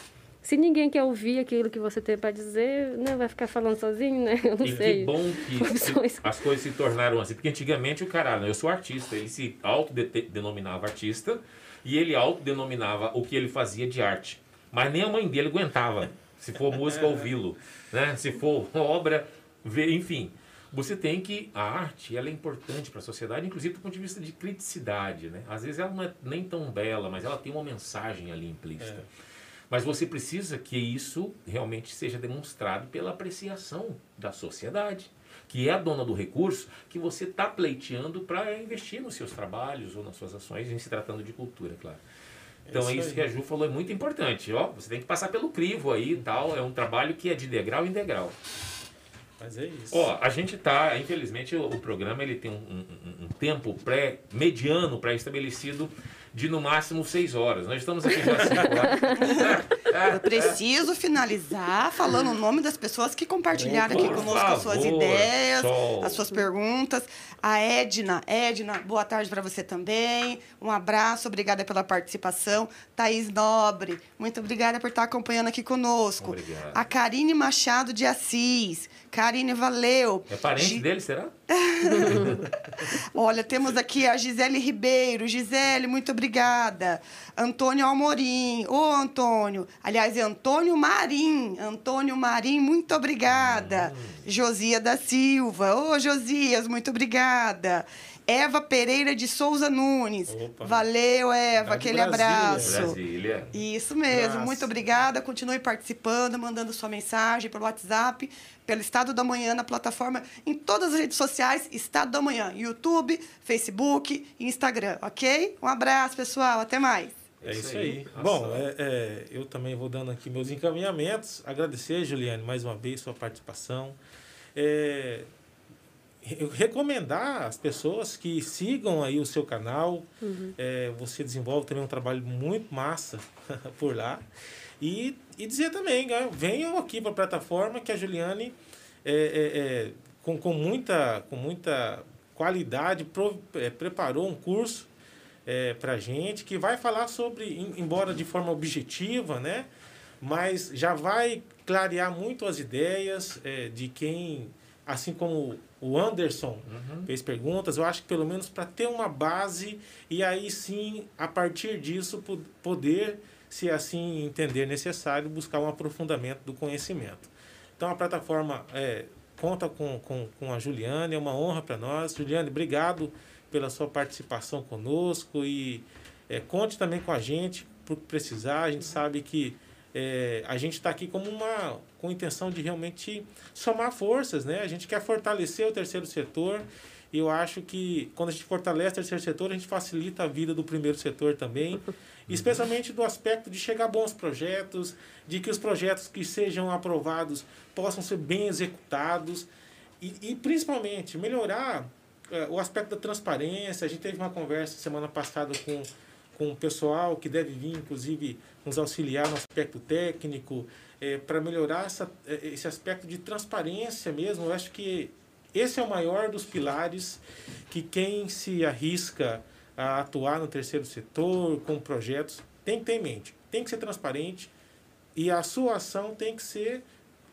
Se ninguém quer ouvir aquilo que você tem para dizer, né, vai ficar falando sozinho, né? Eu não e sei. Que bom que as coisas se tornaram assim. Porque antigamente o cara, eu sou artista, ele se autodenominava artista e ele autodenominava o que ele fazia de arte. Mas nem a mãe dele aguentava, se for música, ouvi-lo. Né? Se for obra, ver, enfim. Você tem que. A arte ela é importante para a sociedade, inclusive do ponto de vista de criticidade. Né? Às vezes ela não é nem tão bela, mas ela tem uma mensagem ali implícita. É. Mas você precisa que isso realmente seja demonstrado pela apreciação da sociedade, que é a dona do recurso que você está pleiteando para investir nos seus trabalhos ou nas suas ações, em se tratando de cultura, claro. Então isso é isso aí. que a Ju falou, é muito importante. Ó, você tem que passar pelo crivo aí e tal. É um trabalho que é de degrau em degrau. Mas é isso. Ó, a gente tá, infelizmente, o, o programa ele tem um, um, um tempo pré-mediano pré-estabelecido de no máximo seis horas. Nós estamos aqui já cinco horas. Eu preciso finalizar falando o nome das pessoas que compartilharam aqui conosco favor, as suas ideias, sol. as suas perguntas. A Edna, Edna, boa tarde para você também. Um abraço, obrigada pela participação. Thaís Nobre, muito obrigada por estar acompanhando aqui conosco. Obrigado. A Karine Machado de Assis. Karine, valeu. É parente dele, será? Olha, temos aqui a Gisele Ribeiro. Gisele, muito obrigada. Antônio Almorim. Ô, Antônio. Aliás, é Antônio Marim. Antônio Marim, muito obrigada. Hum. Josia da Silva. Ô, Josias, muito obrigada. Eva Pereira de Souza Nunes. Opa. Valeu, Eva, aquele Brasília. abraço. Brasília. Isso mesmo, Nossa. muito obrigada. Continue participando, mandando sua mensagem pelo WhatsApp, pelo Estado da Manhã na plataforma, em todas as redes sociais, Estado da Manhã, YouTube, Facebook e Instagram, ok? Um abraço, pessoal, até mais. É isso aí. Bom, é, é, eu também vou dando aqui meus encaminhamentos. Agradecer, Juliane, mais uma vez sua participação. É, recomendar às pessoas que sigam aí o seu canal. Uhum. É, você desenvolve também um trabalho muito massa por lá. E, e dizer também, né, venham aqui para a plataforma que a Juliane, é, é, é, com, com, muita, com muita qualidade, pro, é, preparou um curso é, para a gente que vai falar sobre, embora de forma objetiva, né? mas já vai clarear muito as ideias de quem, assim como o Anderson uhum. fez perguntas, eu acho que pelo menos para ter uma base e aí sim, a partir disso, poder, se assim entender necessário, buscar um aprofundamento do conhecimento. Então a plataforma é, conta com, com, com a Juliane, é uma honra para nós. Juliane, obrigado pela sua participação conosco e é, conte também com a gente por precisar. A gente sabe que é, a gente está aqui como uma com intenção de realmente somar forças, né? A gente quer fortalecer o terceiro setor e eu acho que quando a gente fortalece o terceiro setor, a gente facilita a vida do primeiro setor também, especialmente do aspecto de chegar a bons projetos, de que os projetos que sejam aprovados possam ser bem executados e, e principalmente melhorar é, o aspecto da transparência. A gente teve uma conversa semana passada com com o pessoal que deve vir, inclusive, nos auxiliar no aspecto técnico, é, para melhorar essa, é, esse aspecto de transparência mesmo. Eu acho que esse é o maior dos pilares que quem se arrisca a atuar no terceiro setor, com projetos, tem que ter em mente. Tem que ser transparente e a sua ação tem que ser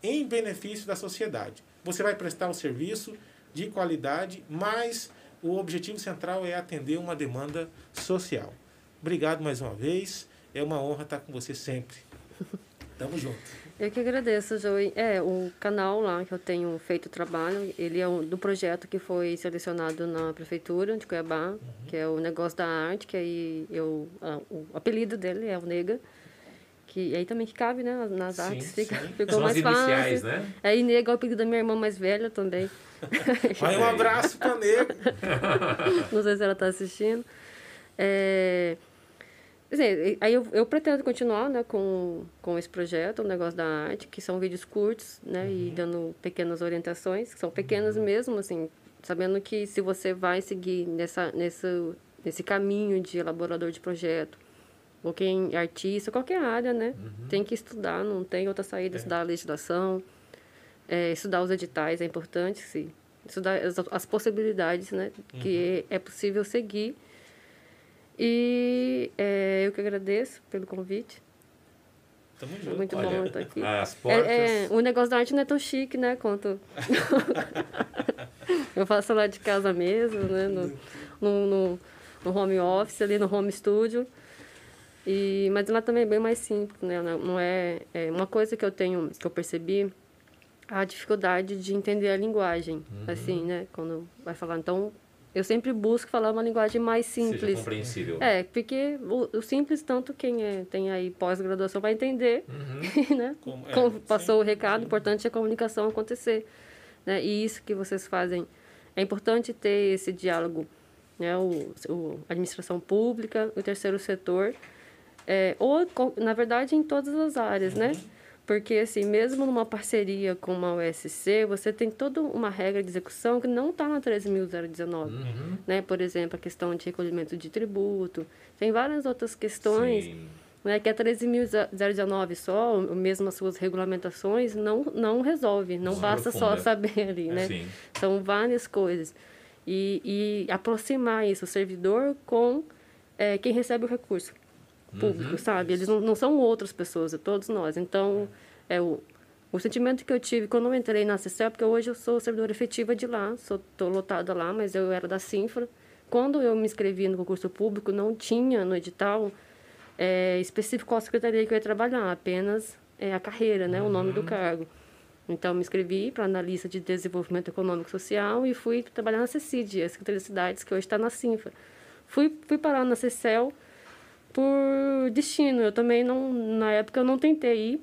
em benefício da sociedade. Você vai prestar um serviço de qualidade, mas o objetivo central é atender uma demanda social. Obrigado mais uma vez. É uma honra estar com você sempre. Tamo junto. Eu que agradeço, Joey. É, o canal lá que eu tenho feito trabalho, ele é um, do projeto que foi selecionado na prefeitura de Cuiabá, uhum. que é o Negócio da Arte, que aí eu, a, o apelido dele é o Nega. Que aí também que cabe, né? Nas sim, artes fica, sim. ficou São mais as iniciais, fácil. né? Aí Nega é o apelido da minha irmã mais velha também. Vai um abraço pra Nega. Não sei se ela está assistindo. É, Assim, aí eu, eu pretendo continuar né, com, com esse projeto, o negócio da arte, que são vídeos curtos, né, uhum. e dando pequenas orientações, que são pequenas uhum. mesmo, assim, sabendo que se você vai seguir nessa, nessa, nesse caminho de elaborador de projeto, ou quem é artista, qualquer área, né, uhum. tem que estudar, não tem outra saída, é. estudar a legislação, é, estudar os editais é importante, sim, estudar as, as possibilidades, né, que uhum. é possível seguir e é, eu que agradeço pelo convite. Tamo junto. Muito Olha, bom estar aqui. As portas... É, é, o negócio da arte não é tão chique, né? Quanto. eu faço lá de casa mesmo, né? No, no, no, no, home office, ali no home studio. E, mas lá também é bem mais simples, né? Não é, é uma coisa que eu tenho, que eu percebi, a dificuldade de entender a linguagem, uhum. assim, né? Quando vai falar. Então, eu sempre busco falar uma linguagem mais simples. Seja compreensível. É, porque o, o simples, tanto quem é, tem aí pós-graduação vai entender, uhum. né? Como, é, Como passou sim, o recado, sim. importante é a comunicação acontecer. Né? E isso que vocês fazem, é importante ter esse diálogo, né? O, o administração pública, o terceiro setor, é, ou, na verdade, em todas as áreas, né? uhum. né? Porque, assim, mesmo numa parceria com uma USC, você tem toda uma regra de execução que não está na 13.019. Uhum. Né? Por exemplo, a questão de recolhimento de tributo. Tem várias outras questões Sim. né, que a 13.019 só, mesmo as suas regulamentações, não, não resolve. Não basta profunda. só saber ali, né? Sim. São várias coisas. E, e aproximar isso, o servidor com é, quem recebe o recurso público, uhum. sabe? Eles não, não são outras pessoas, é todos nós. Então, é o, O sentimento que eu tive quando eu entrei na CCEL, porque hoje eu sou servidora efetiva de lá, estou lotada lá, mas eu era da Sinfra. Quando eu me inscrevi no concurso público, não tinha no edital é, específico qual secretaria que eu ia trabalhar, apenas é, a carreira, né, uhum. o nome do uhum. cargo. Então, me inscrevi para analista de desenvolvimento econômico e social e fui trabalhar na CECID, a Secretaria de Cidades, que hoje está na Sinfra. Fui, fui parar na CECEL por destino. Eu também não, na época, eu não tentei ir,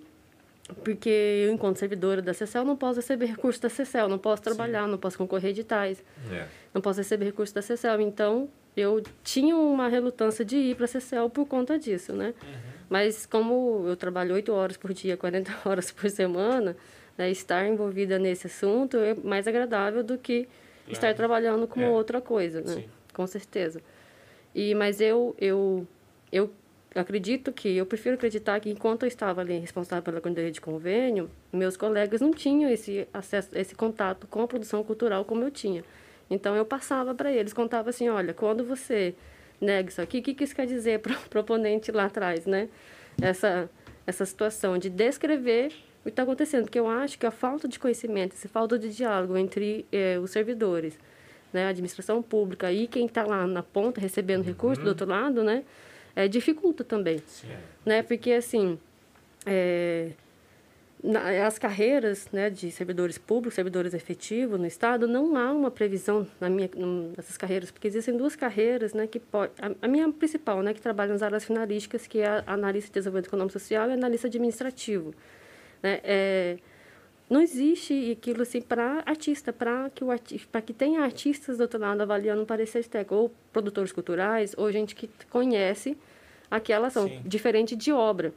porque eu, enquanto servidora da CECEL, não posso receber recursos da CECEL, não posso trabalhar, Sim. não posso concorrer editais, é. não posso receber recursos da CECEL. Então, eu tinha uma relutância de ir para a CECEL por conta disso, né? Uhum. Mas como eu trabalho oito horas por dia, 40 horas por semana, né, estar envolvida nesse assunto é mais agradável do que claro. estar trabalhando com é. outra coisa, né? Sim. Com certeza. E mas eu eu eu acredito que eu prefiro acreditar que enquanto eu estava ali responsável pela coordenadoria de convênio, meus colegas não tinham esse acesso, esse contato com a produção cultural como eu tinha. Então eu passava para eles, contava assim, olha, quando você nega isso aqui, o que, que isso quer dizer para o proponente lá atrás, né? Essa essa situação de descrever o que está acontecendo, porque eu acho que a falta de conhecimento, essa falta de diálogo entre eh, os servidores, né, a administração pública e quem está lá na ponta recebendo uhum. recurso do outro lado, né, é, dificulta também, Sim. né, porque assim é, na, as carreiras né, de servidores públicos, servidores efetivos no Estado, não há uma previsão na minha, nessas carreiras, porque existem duas carreiras, né, que pode, a, a, minha principal, né, que trabalha nas áreas finalísticas, que é a analista de desenvolvimento econômico social e analista administrativo. Né? É, não existe aquilo assim para artista, para que o para que tenha artistas do outro lado avaliando um parecer estético, ou produtores culturais, ou gente que conhece aquela ação, Sim. diferente de obra.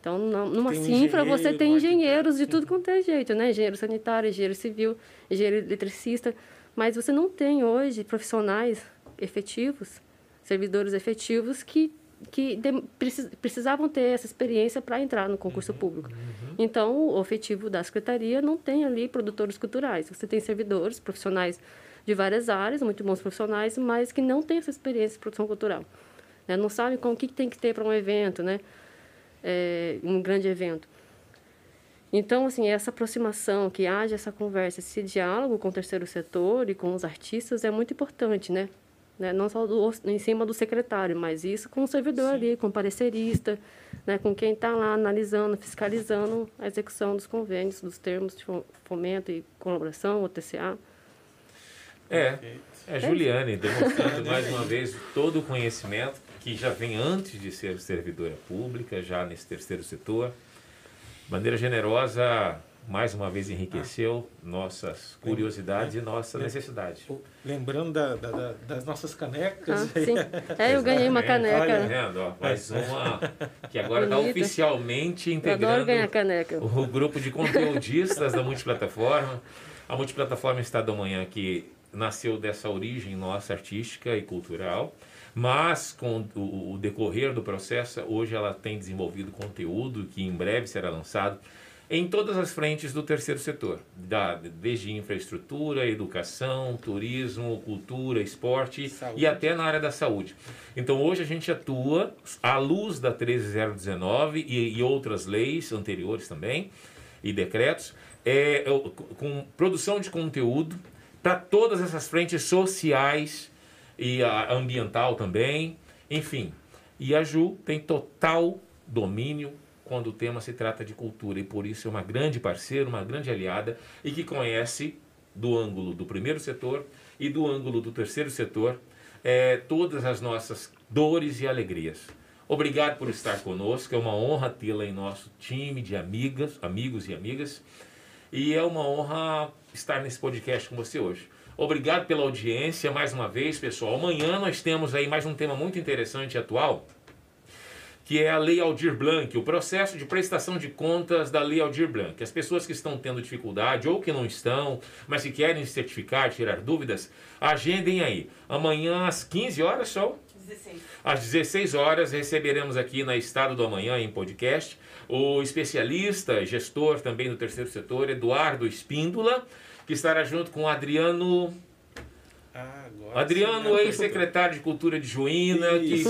Então, numa tem cifra, você tem engenheiros de tudo quanto é jeito, né? Engenheiro sanitário, engenheiro civil, engenheiro eletricista, mas você não tem hoje profissionais efetivos, servidores efetivos que que de, precis, precisavam ter essa experiência para entrar no concurso uhum, público. Uhum. Então, o efetivo da secretaria não tem ali produtores culturais. Você tem servidores, profissionais de várias áreas, muito bons profissionais, mas que não têm essa experiência de produção cultural. Né? Não sabem com o que, tem que ter para um evento, né? É, um grande evento. Então, assim, essa aproximação, que haja essa conversa, esse diálogo com o terceiro setor e com os artistas é muito importante, né? Né? não só do, em cima do secretário, mas isso com o servidor Sim. ali, com o parecerista, né? com quem está lá analisando, fiscalizando a execução dos convênios, dos termos de fomento e colaboração, o TCA. É, é Juliane demonstrando mais uma vez todo o conhecimento que já vem antes de ser servidora pública, já nesse terceiro setor. Maneira generosa, mais uma vez enriqueceu ah. nossas curiosidades e nossa necessidade. Lembrando da, da, das nossas canecas. Ah, sim. É, eu ganhei uma caneca. Olha, vendo? Ó, mais uma que agora está oficialmente integrando o grupo de conteudistas da multiplataforma. A multiplataforma Estado da Manhã que nasceu dessa origem nossa artística e cultural. Mas, com o, o decorrer do processo, hoje ela tem desenvolvido conteúdo que em breve será lançado em todas as frentes do terceiro setor, da, desde infraestrutura, educação, turismo, cultura, esporte saúde. e até na área da saúde. Então hoje a gente atua à luz da 13019 e, e outras leis anteriores também e decretos, é, com produção de conteúdo para todas essas frentes sociais e a ambiental também, enfim. E a Ju tem total domínio quando o tema se trata de cultura e por isso é uma grande parceira, uma grande aliada e que conhece do ângulo do primeiro setor e do ângulo do terceiro setor é, todas as nossas dores e alegrias. Obrigado por estar conosco, é uma honra tê-la em nosso time de amigas, amigos e amigas e é uma honra estar nesse podcast com você hoje. Obrigado pela audiência mais uma vez, pessoal. Amanhã nós temos aí mais um tema muito interessante e atual que é a Lei Aldir Blanc, o processo de prestação de contas da Lei Aldir Blanc. As pessoas que estão tendo dificuldade ou que não estão, mas que querem certificar, tirar dúvidas, agendem aí. Amanhã às 15 horas, só? 16. Às 16 horas receberemos aqui na Estado do Amanhã, em podcast, o especialista, gestor também do terceiro setor, Eduardo Espíndola, que estará junto com o Adriano Ah, Adriano, ex-secretário de Cultura de Juína, que,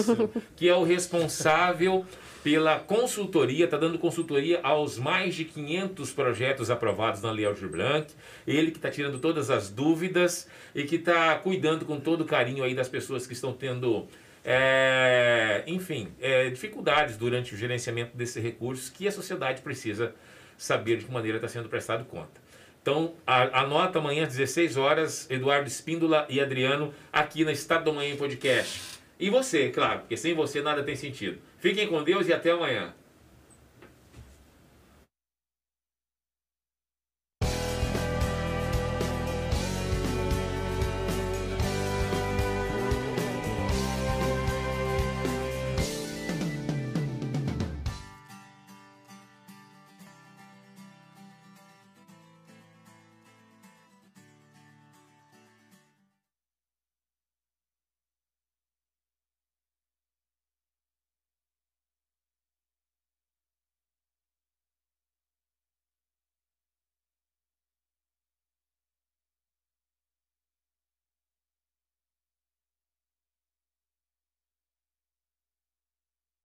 que é o responsável pela consultoria, está dando consultoria aos mais de 500 projetos aprovados na Lei Aldir Blanc. Ele que está tirando todas as dúvidas e que está cuidando com todo carinho aí das pessoas que estão tendo, é, enfim, é, dificuldades durante o gerenciamento desse recurso que a sociedade precisa saber de que maneira está sendo prestado conta. Então, a, anota amanhã às 16 horas, Eduardo Espíndola e Adriano, aqui na Estado do Manhã Podcast. E você, claro, porque sem você nada tem sentido. Fiquem com Deus e até amanhã.